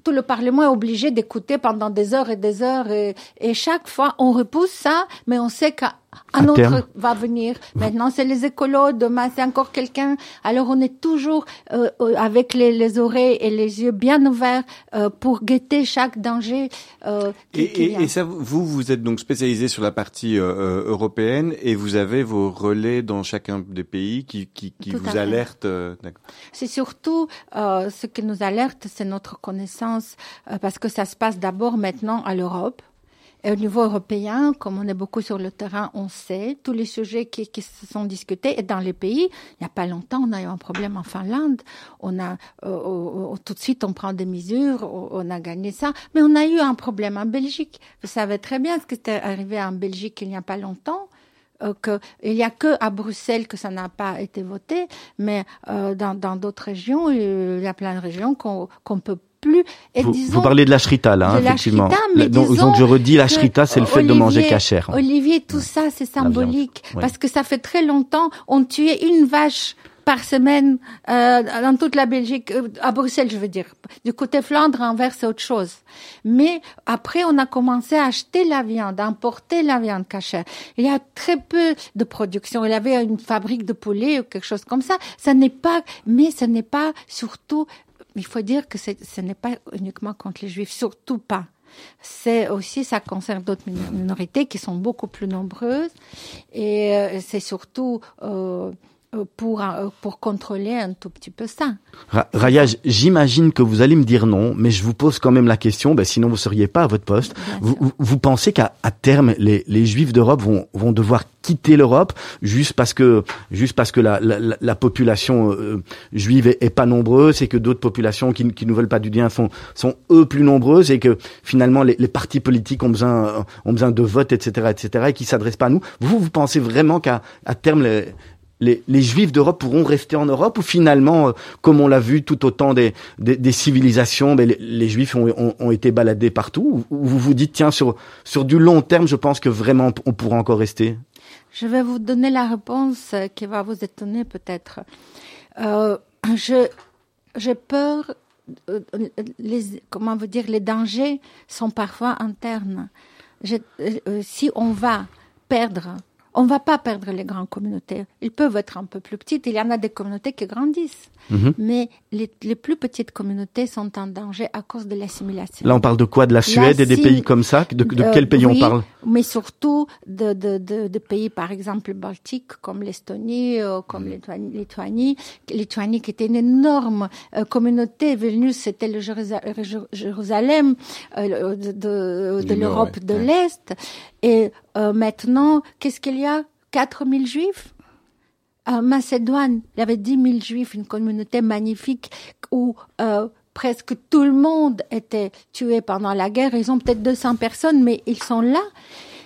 tout le Parlement est obligé d'écouter pendant des heures et des heures et, et chaque fois on repousse ça, mais on sait qu'à un autre va venir. Maintenant, c'est les écolos. Demain, c'est encore quelqu'un. Alors, on est toujours euh, euh, avec les, les, oreilles et les yeux bien ouverts euh, pour guetter chaque danger. Euh, et, et, ça, vous, vous êtes donc spécialisé sur la partie euh, européenne et vous avez vos relais dans chacun des pays qui, qui, qui vous alertent. c'est surtout ce qui nous alerte, c'est notre connaissance, parce que ça se passe d'abord maintenant à l'Europe. Et au niveau européen, comme on est beaucoup sur le terrain, on sait tous les sujets qui, se sont discutés. Et dans les pays, il n'y a pas longtemps, on a eu un problème en Finlande. On a euh, tout de suite, on prend des mesures, on a gagné ça. Mais on a eu un problème en Belgique. Vous savez très bien ce qui est arrivé en Belgique il n'y a pas longtemps. Euh, il n'y a que à Bruxelles que ça n'a pas été voté, mais euh, dans d'autres régions, il y a plein de régions qu'on peut plus. Et vous, disons, vous parlez de la shrita là, hein, effectivement. mais donc, donc, je redis, la shrita, c'est le fait de manger cachère. Olivier, tout ça, c'est symbolique parce que ça fait très longtemps on tuait une vache par semaine euh, dans toute la Belgique, euh, à Bruxelles, je veux dire. Du côté Flandre, Anvers, c'est autre chose. Mais après, on a commencé à acheter la viande, à importer la viande cachère. Il y a très peu de production. Il y avait une fabrique de poulet ou quelque chose comme ça. Ça n'est pas, mais ce n'est pas surtout il faut dire que ce n'est pas uniquement contre les juifs, surtout pas. C'est aussi, ça concerne d'autres minorités qui sont beaucoup plus nombreuses et euh, c'est surtout euh, pour, euh, pour contrôler un tout petit peu ça. Raya, j'imagine que vous allez me dire non, mais je vous pose quand même la question, ben sinon vous seriez pas à votre poste. Vous, vous, pensez qu'à à terme, les, les Juifs d'Europe vont, vont devoir quitter l'Europe juste parce que juste parce que la, la, la population euh, juive est, pas nombreuse et que d'autres populations qui, qui ne veulent pas du bien sont sont eux plus nombreuses et que finalement les, les partis politiques ont besoin ont besoin de votes etc etc et qui s'adressent pas à nous. Vous vous pensez vraiment qu'à à terme les, les, juifs d'Europe pourront rester en Europe ou finalement, euh, comme on l'a vu tout au temps des, des, civilisations, ben, les, juifs ont, été baladés partout ou, vous vous dites, tiens, sur, du long terme, je pense que vraiment on pourra encore rester? Je vais vous donner la réponse qui va vous étonner peut-être. Euh, je J'ai peur, euh, les, comment vous dire, les dangers sont parfois internes. Euh, si on va perdre on ne va pas perdre les grandes communautés. Ils peuvent être un peu plus petites. Il y en a des communautés qui grandissent. Mhm. Mais les, plus petites communautés sont en danger à cause de l'assimilation. Là, on parle de quoi? De la Suède et des pays comme ça? De, de quel pays on parle? Mais surtout de, de, de, pays, par exemple, baltiques, comme l'Estonie, euh, comme mm. la Lituanie. Lituanie qui était une énorme euh, communauté. Vilnius, c'était le Jérusalem euh, de, de, l'Europe de l'Est. Et maintenant, qu'est-ce qu'il y a? 4000 juifs? En Macédoine, il y avait 10 000 juifs, une communauté magnifique où euh, presque tout le monde était tué pendant la guerre. Ils ont peut-être 200 personnes, mais ils sont là.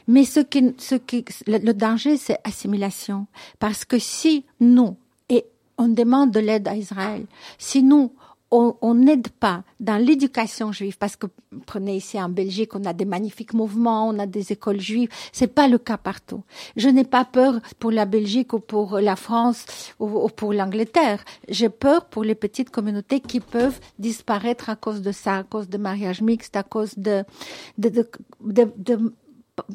Mais ce qui, ce qui, le, danger, c'est assimilation. Parce que si nous, et on demande de l'aide à Israël, si nous, on n'aide pas dans l'éducation juive, parce que prenez ici en Belgique, on a des magnifiques mouvements, on a des écoles juives, c'est pas le cas partout. Je n'ai pas peur pour la Belgique ou pour la France ou, pour l'Angleterre. J'ai peur pour les petites communautés qui peuvent disparaître à cause de ça, à cause de mariage mixte, à cause de, de, de, de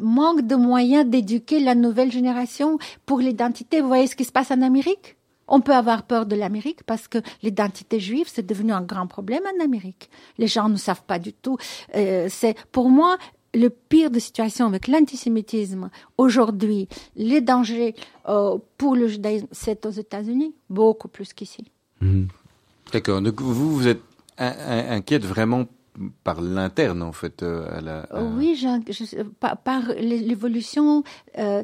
manque de moyens d'éduquer la nouvelle génération pour l'identité. Vous voyez ce qui se passe en Amérique? On peut avoir peur de l'Amérique parce que l'identité juive, c'est devenu un grand problème en Amérique. Les gens ne savent pas du tout. Euh, c'est pour moi le pire de situation avec l'antisémitisme aujourd'hui, les dangers euh, pour le judaïsme, c'est aux États-Unis, beaucoup plus qu'ici. Mhm. D'accord. Donc vous, vous êtes inquiète vraiment par l'interne en fait euh, à la, oui je, par, par l'évolution euh,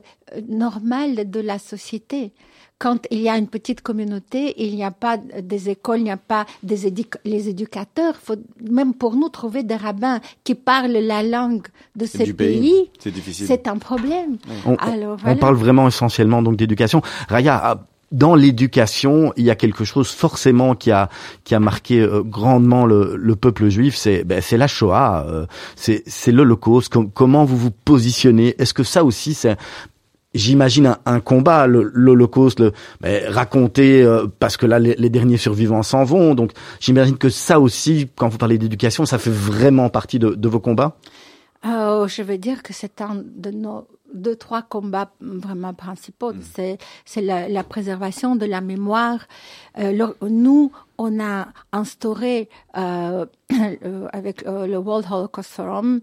normale de la société quand il y a une petite communauté, il n'y a pas des écoles, il n'y a pas des les éducateurs. Faut même pour nous trouver des rabbins qui parlent la langue de ces pays, c'est un problème. On, Alors, on parle vraiment essentiellement donc d'éducation. Raya, ah, dans l'éducation, il y a quelque chose forcément qui a qui a marqué euh, grandement le, le, peuple juif, c'est ben, c'est la Shoah, euh, c'est c'est l'Holocauste. comment vous vous positionnez? Est-ce que ça aussi c'est j'imagine un, combat, l'Holocauste, le, ben, raconté euh, parce que là les, derniers survivants s'en vont. Donc j'imagine que ça aussi, quand vous parlez d'éducation, ça fait vraiment partie de, de vos combats. Oh, je veux dire que c'est un de nos deux trois combats vraiment principaux. Mm. C'est c'est la, la, préservation de la mémoire. Euh, nous, on a instauré (clears throat) euh, avec euh, le World Holocaust Forum,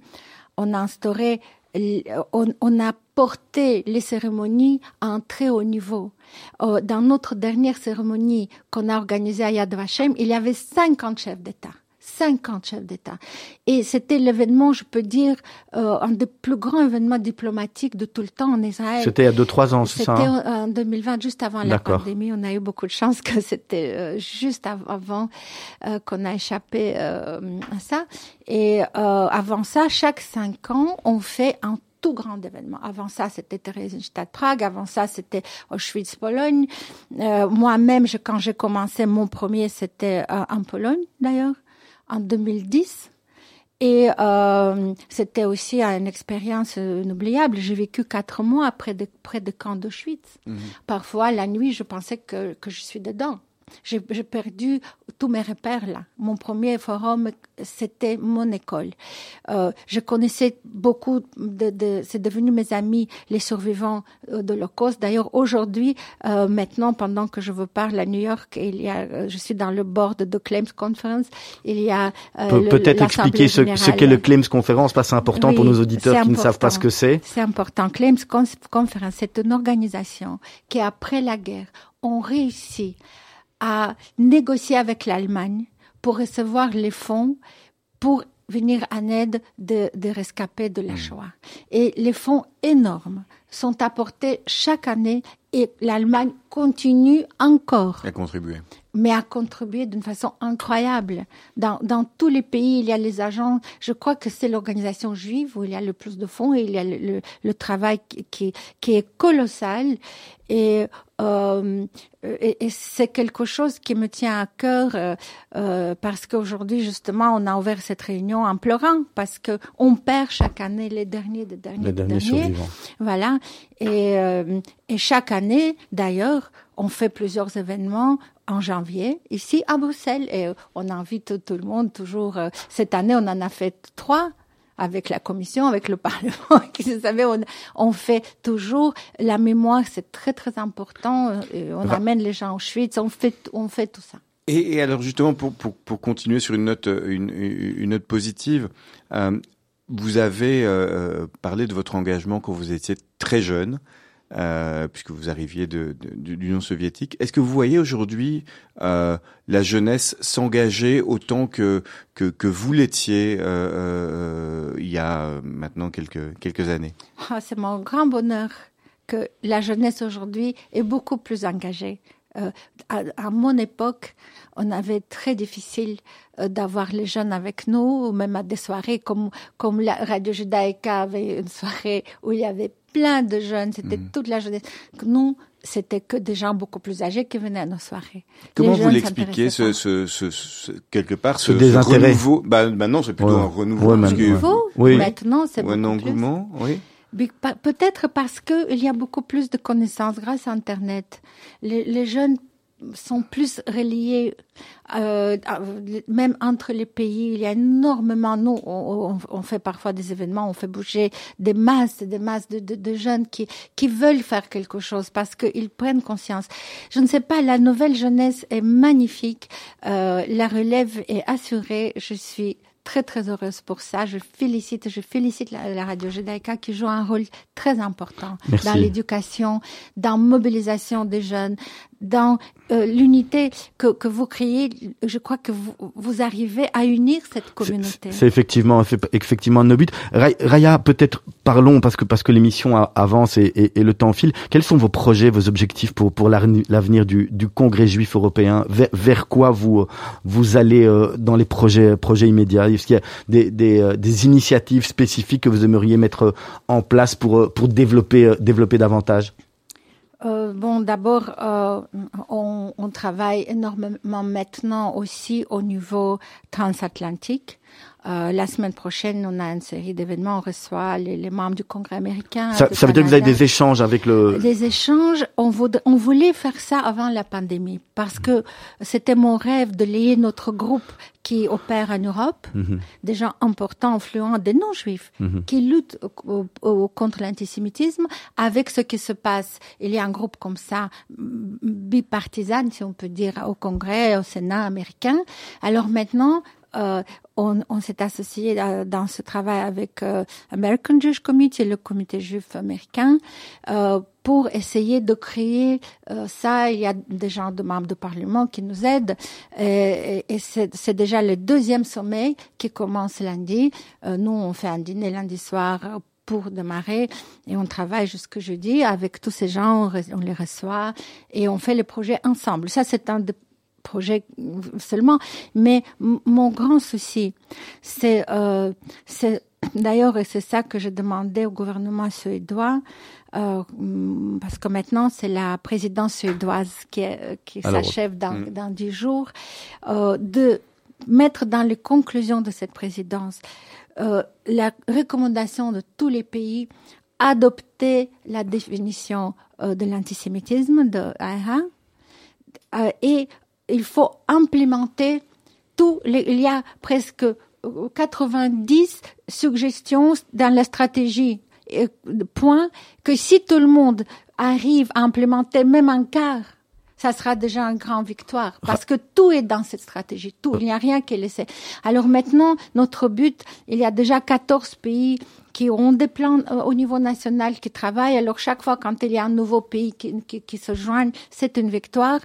on a instauré on, on, a porté les cérémonies à un très haut niveau. Euh, dans notre dernière cérémonie qu'on a organisée à Yad Vashem, il y avait 50 chefs d'État. 50 chefs d'État. Et c'était l'événement, je peux dire, euh, un des plus grands événements diplomatiques de tout le temps en Israël. C'était il y a 2-3 ans, c'est ça C'était en 2020, juste avant la pandémie. On a eu beaucoup de chance que c'était euh, juste avant euh, qu'on a échappé euh, à ça. Et avant ça, chaque 5 ans, on fait un tout grand événement. Avant ça, c'était Theresienstadt Prague. Avant ça, c'était Auschwitz Pologne. Euh, Moi-même, je, quand j'ai commencé, mon premier, c'était euh, en Pologne, d'ailleurs en 2010. Et euh, c'était aussi une expérience inoubliable. J'ai vécu quatre mois près de, près de camp d'Auschwitz. Mhm. Parfois, la nuit, je pensais que, que je suis dedans. J'ai perdu tous mes repères là. Mon premier forum, c'était mon école. Euh, je connaissais beaucoup de, de c'est devenu mes amis, les survivants euh, de l'Holocauste. D'ailleurs, aujourd'hui, euh, maintenant, pendant que je vous parle à New York, il y a, je suis dans le board de Claims Conference. Il y a euh, peut-être expliquer ce, ce qu'est le Claims Conference, parce que c'est important pour nos auditeurs qui ne savent pas ce que c'est. C'est important. Claims Conference, c'est une organisation qui après la guerre ont réussi à négocier avec l'Allemagne pour recevoir les fonds pour venir en aide des de rescapés de la hmm. Shoah. Et les fonds énormes sont apportés chaque année et l'Allemagne continue encore à contribuer. Mais à contribuer d'une façon incroyable. Dans, dans tous les pays, il y a les agents. Je crois que c'est l'organisation juive où il y a le plus de fonds et il y a le, le, travail qui, qui, est colossal. Et, euh, et, et c'est quelque chose qui me tient à cœur euh, euh, parce qu'aujourd'hui justement on a ouvert cette réunion en pleurant parce que on perd chaque année les derniers des derniers, les derniers, derniers. Voilà. Et, euh, et chaque année, d'ailleurs, on fait plusieurs événements en janvier ici à Bruxelles et on invite tout le monde toujours. Euh, cette année, on en a fait trois avec la commission, avec le (laughs) Parlement. Vous savez, on, on fait toujours la mémoire, c'est très très important. Euh, on amène les gens au Auschwitz, on fait on fait tout ça. Et, et alors justement pour, pour, pour continuer sur une note une, une note positive, euh, vous avez euh, euh, parlé de votre engagement quand vous étiez très jeune, euh, puisque vous arriviez de, de, l'Union soviétique. Est-ce que vous voyez aujourd'hui euh, la jeunesse s'engager autant que, que, vous l'étiez euh, il y a maintenant quelques, quelques années? Ah, C'est mon grand bonheur que la jeunesse aujourd'hui est beaucoup plus engagée. À, mon époque, on avait très difficile d'avoir les jeunes avec nous, ou même à des soirées comme, comme la Radio Judaïka avait une soirée où il y avait plein de jeunes, c'était mmh. toute la jeunesse. Nous, c'était que des gens beaucoup plus âgés qui venaient à nos soirées. Comment vous l'expliquez, ce, ce, ce, ce, quelque part, ce, ce renouveau? Bah, Maintenant, c'est plutôt ouais. un renouveau. Ouais, renouveau oui. Maintenant, c'est un engouement, oui. Peut-être parce qu'il y a beaucoup plus de connaissances grâce à Internet. Les, les jeunes sont plus reliés, euh, même entre les pays. Il y a énormément, nous, on, on, fait parfois des événements, on fait bouger des masses, des masses de, de, de jeunes qui, qui veulent faire quelque chose parce qu'ils prennent conscience. Je ne sais pas, la nouvelle jeunesse est magnifique, euh, la relève est assurée. Je suis très très heureuse pour ça. Je félicite, je félicite la, radio Judaïka qui joue un rôle très important dans l'éducation, dans mobilisation des jeunes, dans euh, l'unité que, que, vous créez, je crois que vous, vous arrivez à unir cette communauté. C'est effectivement, effectivement nos buts. Raya, peut-être parlons parce que parce que l'émission avance et, et, et, le temps file. Quels sont vos projets, vos objectifs pour pour l'avenir du, du Congrès juif européen? Vers, vers quoi vous vous allez euh, dans les projets projets immédiats? Est-ce qu'il y a des, des, euh, des initiatives spécifiques que vous aimeriez mettre en place pour pour développer développer davantage? Euh, bon, d'abord, euh, on, on, travaille énormément maintenant aussi au niveau transatlantique. Euh, la semaine prochaine, on a une série d'événements. On reçoit les, les, membres du Congrès américain. Ça, ça veut dire que vous avez des échanges avec le. Des échanges. On, on voulait faire ça avant la pandémie parce que c'était mon rêve de lier notre groupe qui opère en Europe, mm-hmm. des gens importants, influents, des non-juifs, mm-hmm. qui luttent contre l'antisémitisme, avec ce qui se passe. Il y a un groupe comme ça, bipartisan, si on peut dire, au Congrès, au Sénat américain. Alors maintenant, euh, on, on s'est associé dans ce travail avec euh, American Jewish Committee, le comité juif américain, euh, pour essayer de créer euh, ça. Il y a des gens de membres de parlement qui nous aident. Et, et c'est déjà le deuxième sommet qui commence lundi. Euh, nous, on fait un dîner lundi soir pour démarrer et on travaille jusque jeudi avec tous ces gens, on, les reçoit et on fait les projets ensemble. Ça, c'est un projet seulement. Mais mon grand souci, c'est, euh, c'est d'ailleurs, et c'est ça que je demandais au gouvernement suédois, euh, parce que maintenant c'est la présidence suédoise qui, qui s'achève dans, hmm. dans dix jours, euh, de mettre dans les conclusions de cette présidence euh, la recommandation de tous les pays adopter la définition de l'antisémitisme de euh, et il faut implémenter tout. Les, il y a presque 90 suggestions dans la stratégie. Euh, point que si tout le monde arrive à implémenter même un quart, ça sera déjà une grande victoire parce que tout est dans cette stratégie, tout, il n'y a rien qui est laissé. Alors maintenant, notre but, il y a déjà 14 pays qui ont des plans euh, au niveau national qui travaillent. Alors chaque fois quand il y a un nouveau pays qui, qui, se joigne, c'est une victoire.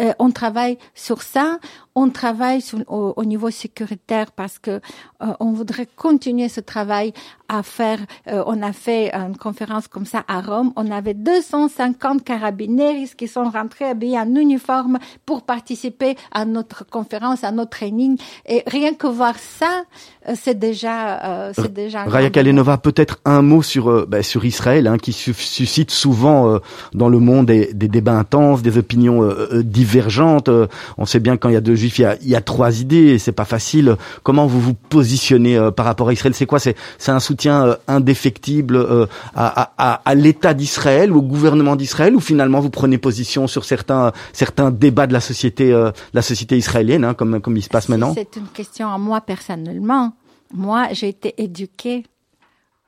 Euh, on travaille sur ça, on travaille sur, au, au, niveau sécuritaire parce que euh, on voudrait continuer ce travail à faire. Euh, on a fait une conférence comme ça à Rome. On avait 250 carabiniers qui sont rentrés habillés en uniforme pour participer à notre conférence, à notre training. Et rien que voir ça, euh, c'est déjà, c'est déjà. Raya Kalenova, peut-être un mot sur bah, sur Israël, hein, qui suscite souvent dans le monde des, des, débats intenses, des opinions divergentes. on sait bien quand il y a deux juifs, il y a, il y a trois idées, et c'est pas facile. Comment vous vous positionnez par rapport à Israël? C'est quoi? C'est un soutien euh, indéfectible euh, à, à, à l'État d'Israël ou au gouvernement d'Israël ou finalement vous prenez position sur certains certains débats de la société euh, la société israélienne hein, comme comme il se passe maintenant? C'est une question à moi personnellement. Moi, j'ai été éduquée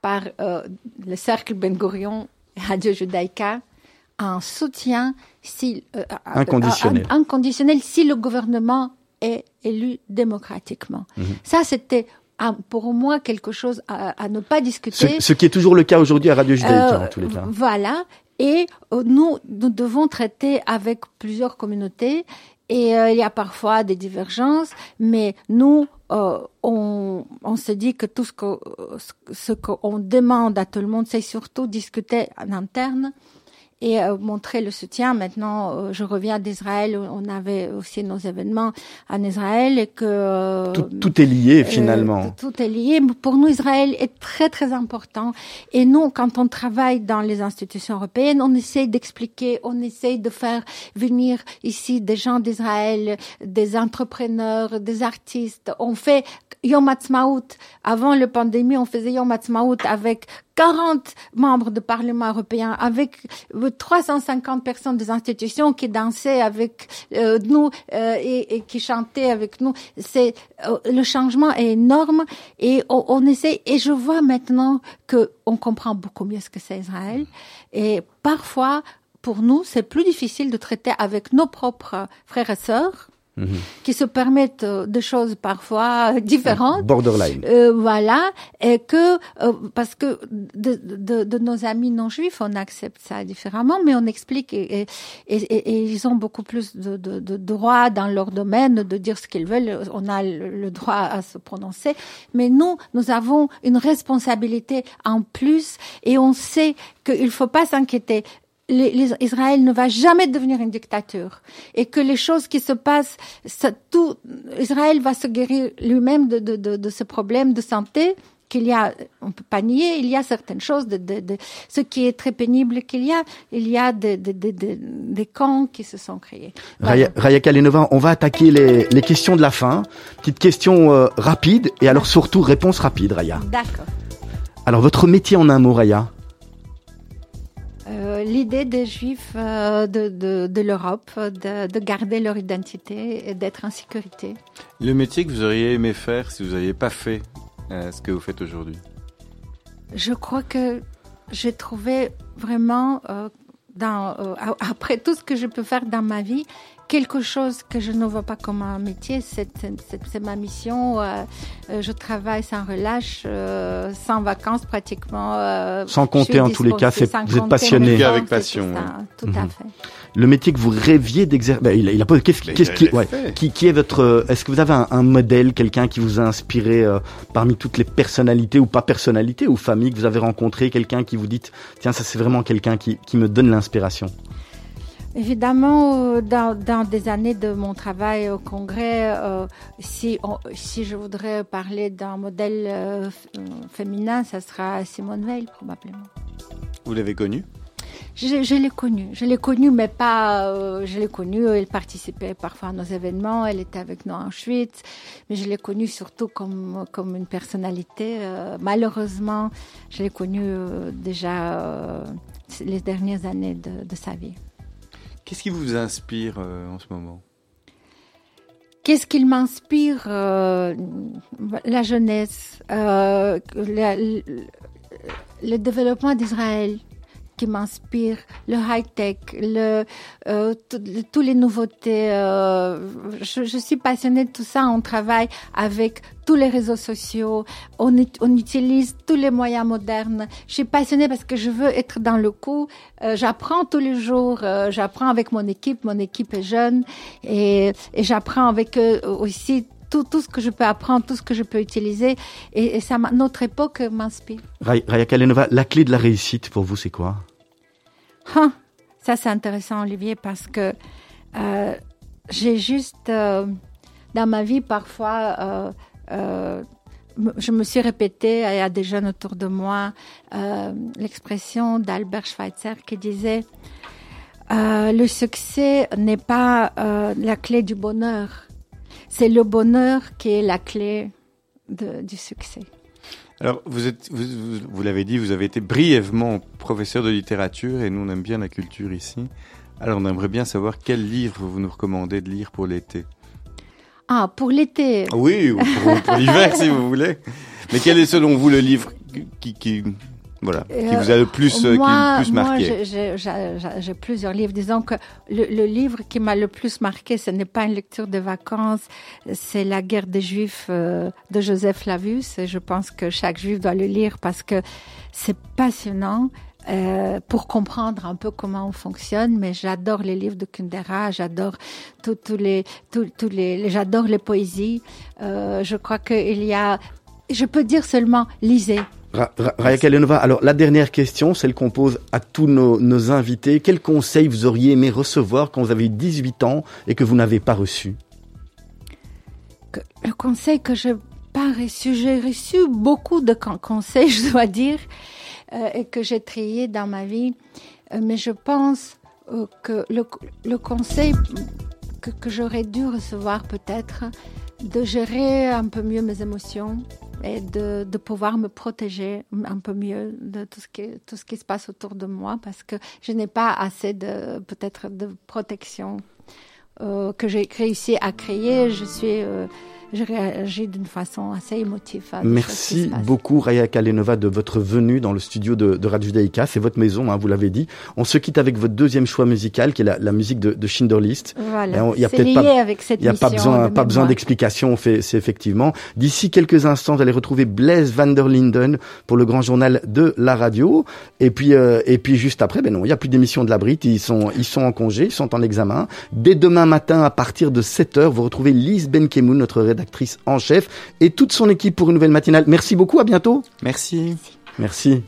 par euh, le cercle Ben Gurion Radio Judaïka en soutien si, euh, inconditionnel. inconditionnel si le gouvernement est élu démocratiquement. -hmm. Ça, c'était pour moi quelque chose à, à ne pas discuter. Ce, ce, qui est toujours le cas aujourd'hui à Radio Judaïka, euh, en tous les cas. Voilà. Et euh, nous, nous devons traiter avec plusieurs communautés. Et euh, il y a parfois des divergences, mais nous, on, on, se dit que tout ce qu'on demande à tout le monde, c'est surtout discuter en interne et euh, montrer le soutien. Maintenant, euh, je reviens d'Israël, on avait aussi nos événements en Israël et que... Euh, tout, tout, est lié finalement. tout est lié. Pour nous, Israël est très très important. Et nous, quand on travaille dans les institutions européennes, on essaie d'expliquer, on essaie de faire venir ici des gens d'Israël, des entrepreneurs, des artistes. On fait Yom Ha'atzmaut. Avant la pandémie, on faisait Yom Ha'atzmaut avec 40 membres du Parlement européen, avec 350 personnes des institutions qui dansaient avec euh, nous euh, et, et, qui chantaient avec nous. C'est euh, le changement est énorme et on, on, essaie. Et je vois maintenant que on comprend beaucoup mieux ce que c'est Israël. Et parfois, pour nous, c'est plus difficile de traiter avec nos propres frères et sœurs Mhm. qui se permettent euh, des choses parfois différentes. Borderline. Euh, voilà, et que euh, parce que de, de, de, nos amis non juifs, on accepte ça différemment, mais on explique et, et, et, et ils ont beaucoup plus de, de, droits dans leur domaine de dire ce qu'ils veulent. On a le, droit à se prononcer, mais nous, nous avons une responsabilité en plus et on sait qu'il ne faut pas s'inquiéter les, Israël ne va jamais devenir une dictature et que les choses qui se passent, ça, tout Israël va se guérir lui-même de, de, de, de ce problème de santé qu'il y a, on peut pas nier, il y a certaines choses, de, de, de ce qui est très pénible qu'il y a, il y a des de, de, camps qui se sont créés. Raya, Raya Kalenova, on va attaquer les, les, questions de la fin. Petite question euh, rapide et alors surtout réponse rapide, Raya. D'accord. Alors votre métier en un mot, Raya? Euh, l'idée des Juifs euh, de, de, de l'Europe, de, de, garder leur identité et d'être en sécurité. Le métier que vous auriez aimé faire si vous n'aviez pas fait euh, ce que vous faites aujourd'hui? Je crois que j'ai trouvé vraiment, dans, après tout ce que je peux faire dans ma vie, quelque chose que je ne vois pas comme un métier, c'est ma mission. Euh, euh, je travaille sans relâche, euh, sans vacances pratiquement. sans compter en tous les cas, vous êtes passionné. Avec passion. tout à mhm. fait. Le métier que vous rêviez d'exercer, ben, il, il, a pas. Qu'est-ce qui, ouais, qui, qui, est votre Est-ce que vous avez un, un modèle, quelqu'un qui vous a inspiré parmi toutes les personnalités ou pas personnalités ou familles que vous avez rencontrées, quelqu'un qui vous dit tiens ça c'est vraiment quelqu'un qui, qui me donne l'inspiration? Évidemment, euh, dans, dans, des années de mon travail au Congrès, euh, si, si je voudrais parler d'un modèle euh, féminin, ça sera Simone Veil probablement. Vous l'avez connue je, je l'ai connue, je l'ai connue, mais pas. Euh, je l'ai connue. Elle participait parfois à nos événements. Elle était avec nous en Auschwitz, mais je l'ai connue surtout comme comme une personnalité. Malheureusement, je l'ai connue déjà les dernières années de, de sa vie. Qu'est-ce qui vous inspire euh, en ce moment? Qu'est-ce qui m'inspire euh, La jeunesse, euh, le développement d'Israël, qui m'inspire, le high-tech, le, euh, tous les nouveautés. Euh, je, suis passionnée de tout ça. On travaille avec tous les réseaux sociaux. On, utilise tous les moyens modernes. Je suis passionnée parce que je veux être dans le coup. Euh, j'apprends tous les jours. Euh, j'apprends avec mon équipe. Mon équipe est jeune et, j'apprends avec eux aussi tout, ce que je peux apprendre, tout ce que je peux utiliser. Et, et ça, notre époque m'inspire. Raya Kalenova, la clé de la réussite pour vous, c'est quoi? Hein, ça c'est intéressant Olivier parce que euh, j'ai juste euh, dans ma vie parfois euh, je me suis répété à des jeunes autour de moi l'expression d'Albert Schweitzer qui disait le succès n'est pas la clé du bonheur, c'est le bonheur qui est la clé du succès. Alors, vous êtes, vous, vous l'avez dit, vous avez été brièvement professeur de littérature et nous on aime bien la culture ici. Alors, on aimerait bien savoir quel livre vous nous recommandez de lire pour l'été. Ah, pour l'été. Oui, ou pour, pour l'hiver si vous voulez. Mais quel est selon vous le livre qui, qui, voilà, qui vous a le plus, euh, qui le plus marqué Moi, j'ai plusieurs livres. Disons que le, le livre qui m'a le plus marqué, ce n'est pas une lecture de vacances, c'est La guerre des Juifs euh, de Joseph Flavius. Et je pense que chaque Juif doit le lire parce que c'est passionnant. Euh, pour comprendre un peu comment on fonctionne, mais j'adore les livres de Kundera, j'adore tous les, tous, tous les, j'adore les poésies. Euh, je crois qu'il y a, je peux dire seulement lisez, Raya Kalenova, alors la dernière question, celle qu'on pose à tous nos, nos, invités. Quel conseil vous auriez aimé recevoir quand vous avez 18 ans et que vous n'avez pas reçu? Le conseil que je n'ai pas reçu, j'ai reçu beaucoup de conseils, (laughs) je dois dire, euh, et que j'ai trié dans ma vie. Euh, mais je pense euh, que le, le, conseil que, que j'aurais dû recevoir peut-être, de gérer un peu mieux mes émotions, et de, de pouvoir me protéger un peu mieux de tout ce qui tout ce qui se passe autour de moi parce que je n'ai pas assez de peut-être de protection euh, que j'ai réussi à créer. Je suis euh, je réagis d'une façon assez émotive. Merci beaucoup Raya Kalenova de votre venue dans le studio de, de Radio Judaïka. C'est votre maison, hein, vous l'avez dit. On se quitte avec votre deuxième choix musical, qui est la, la musique de, de Schindlerlist. Voilà. Il y a peut-être pas, avec cette il y a pas besoin, pas besoin d'explication. C'est effectivement. D'ici quelques instants, vous allez retrouver Blaise van der Linden pour le grand journal de la radio. Et puis, euh, et puis juste après, ben non, il y a plus d'émission de la Brite. Ils sont, ils sont en congé, ils sont en examen. Dès demain matin, à partir de 7 heures, vous retrouvez Lise Benkemoun, notre rédactrice actrice en chef, et toute son équipe pour une nouvelle matinale. Merci beaucoup, à bientôt. Merci. Merci.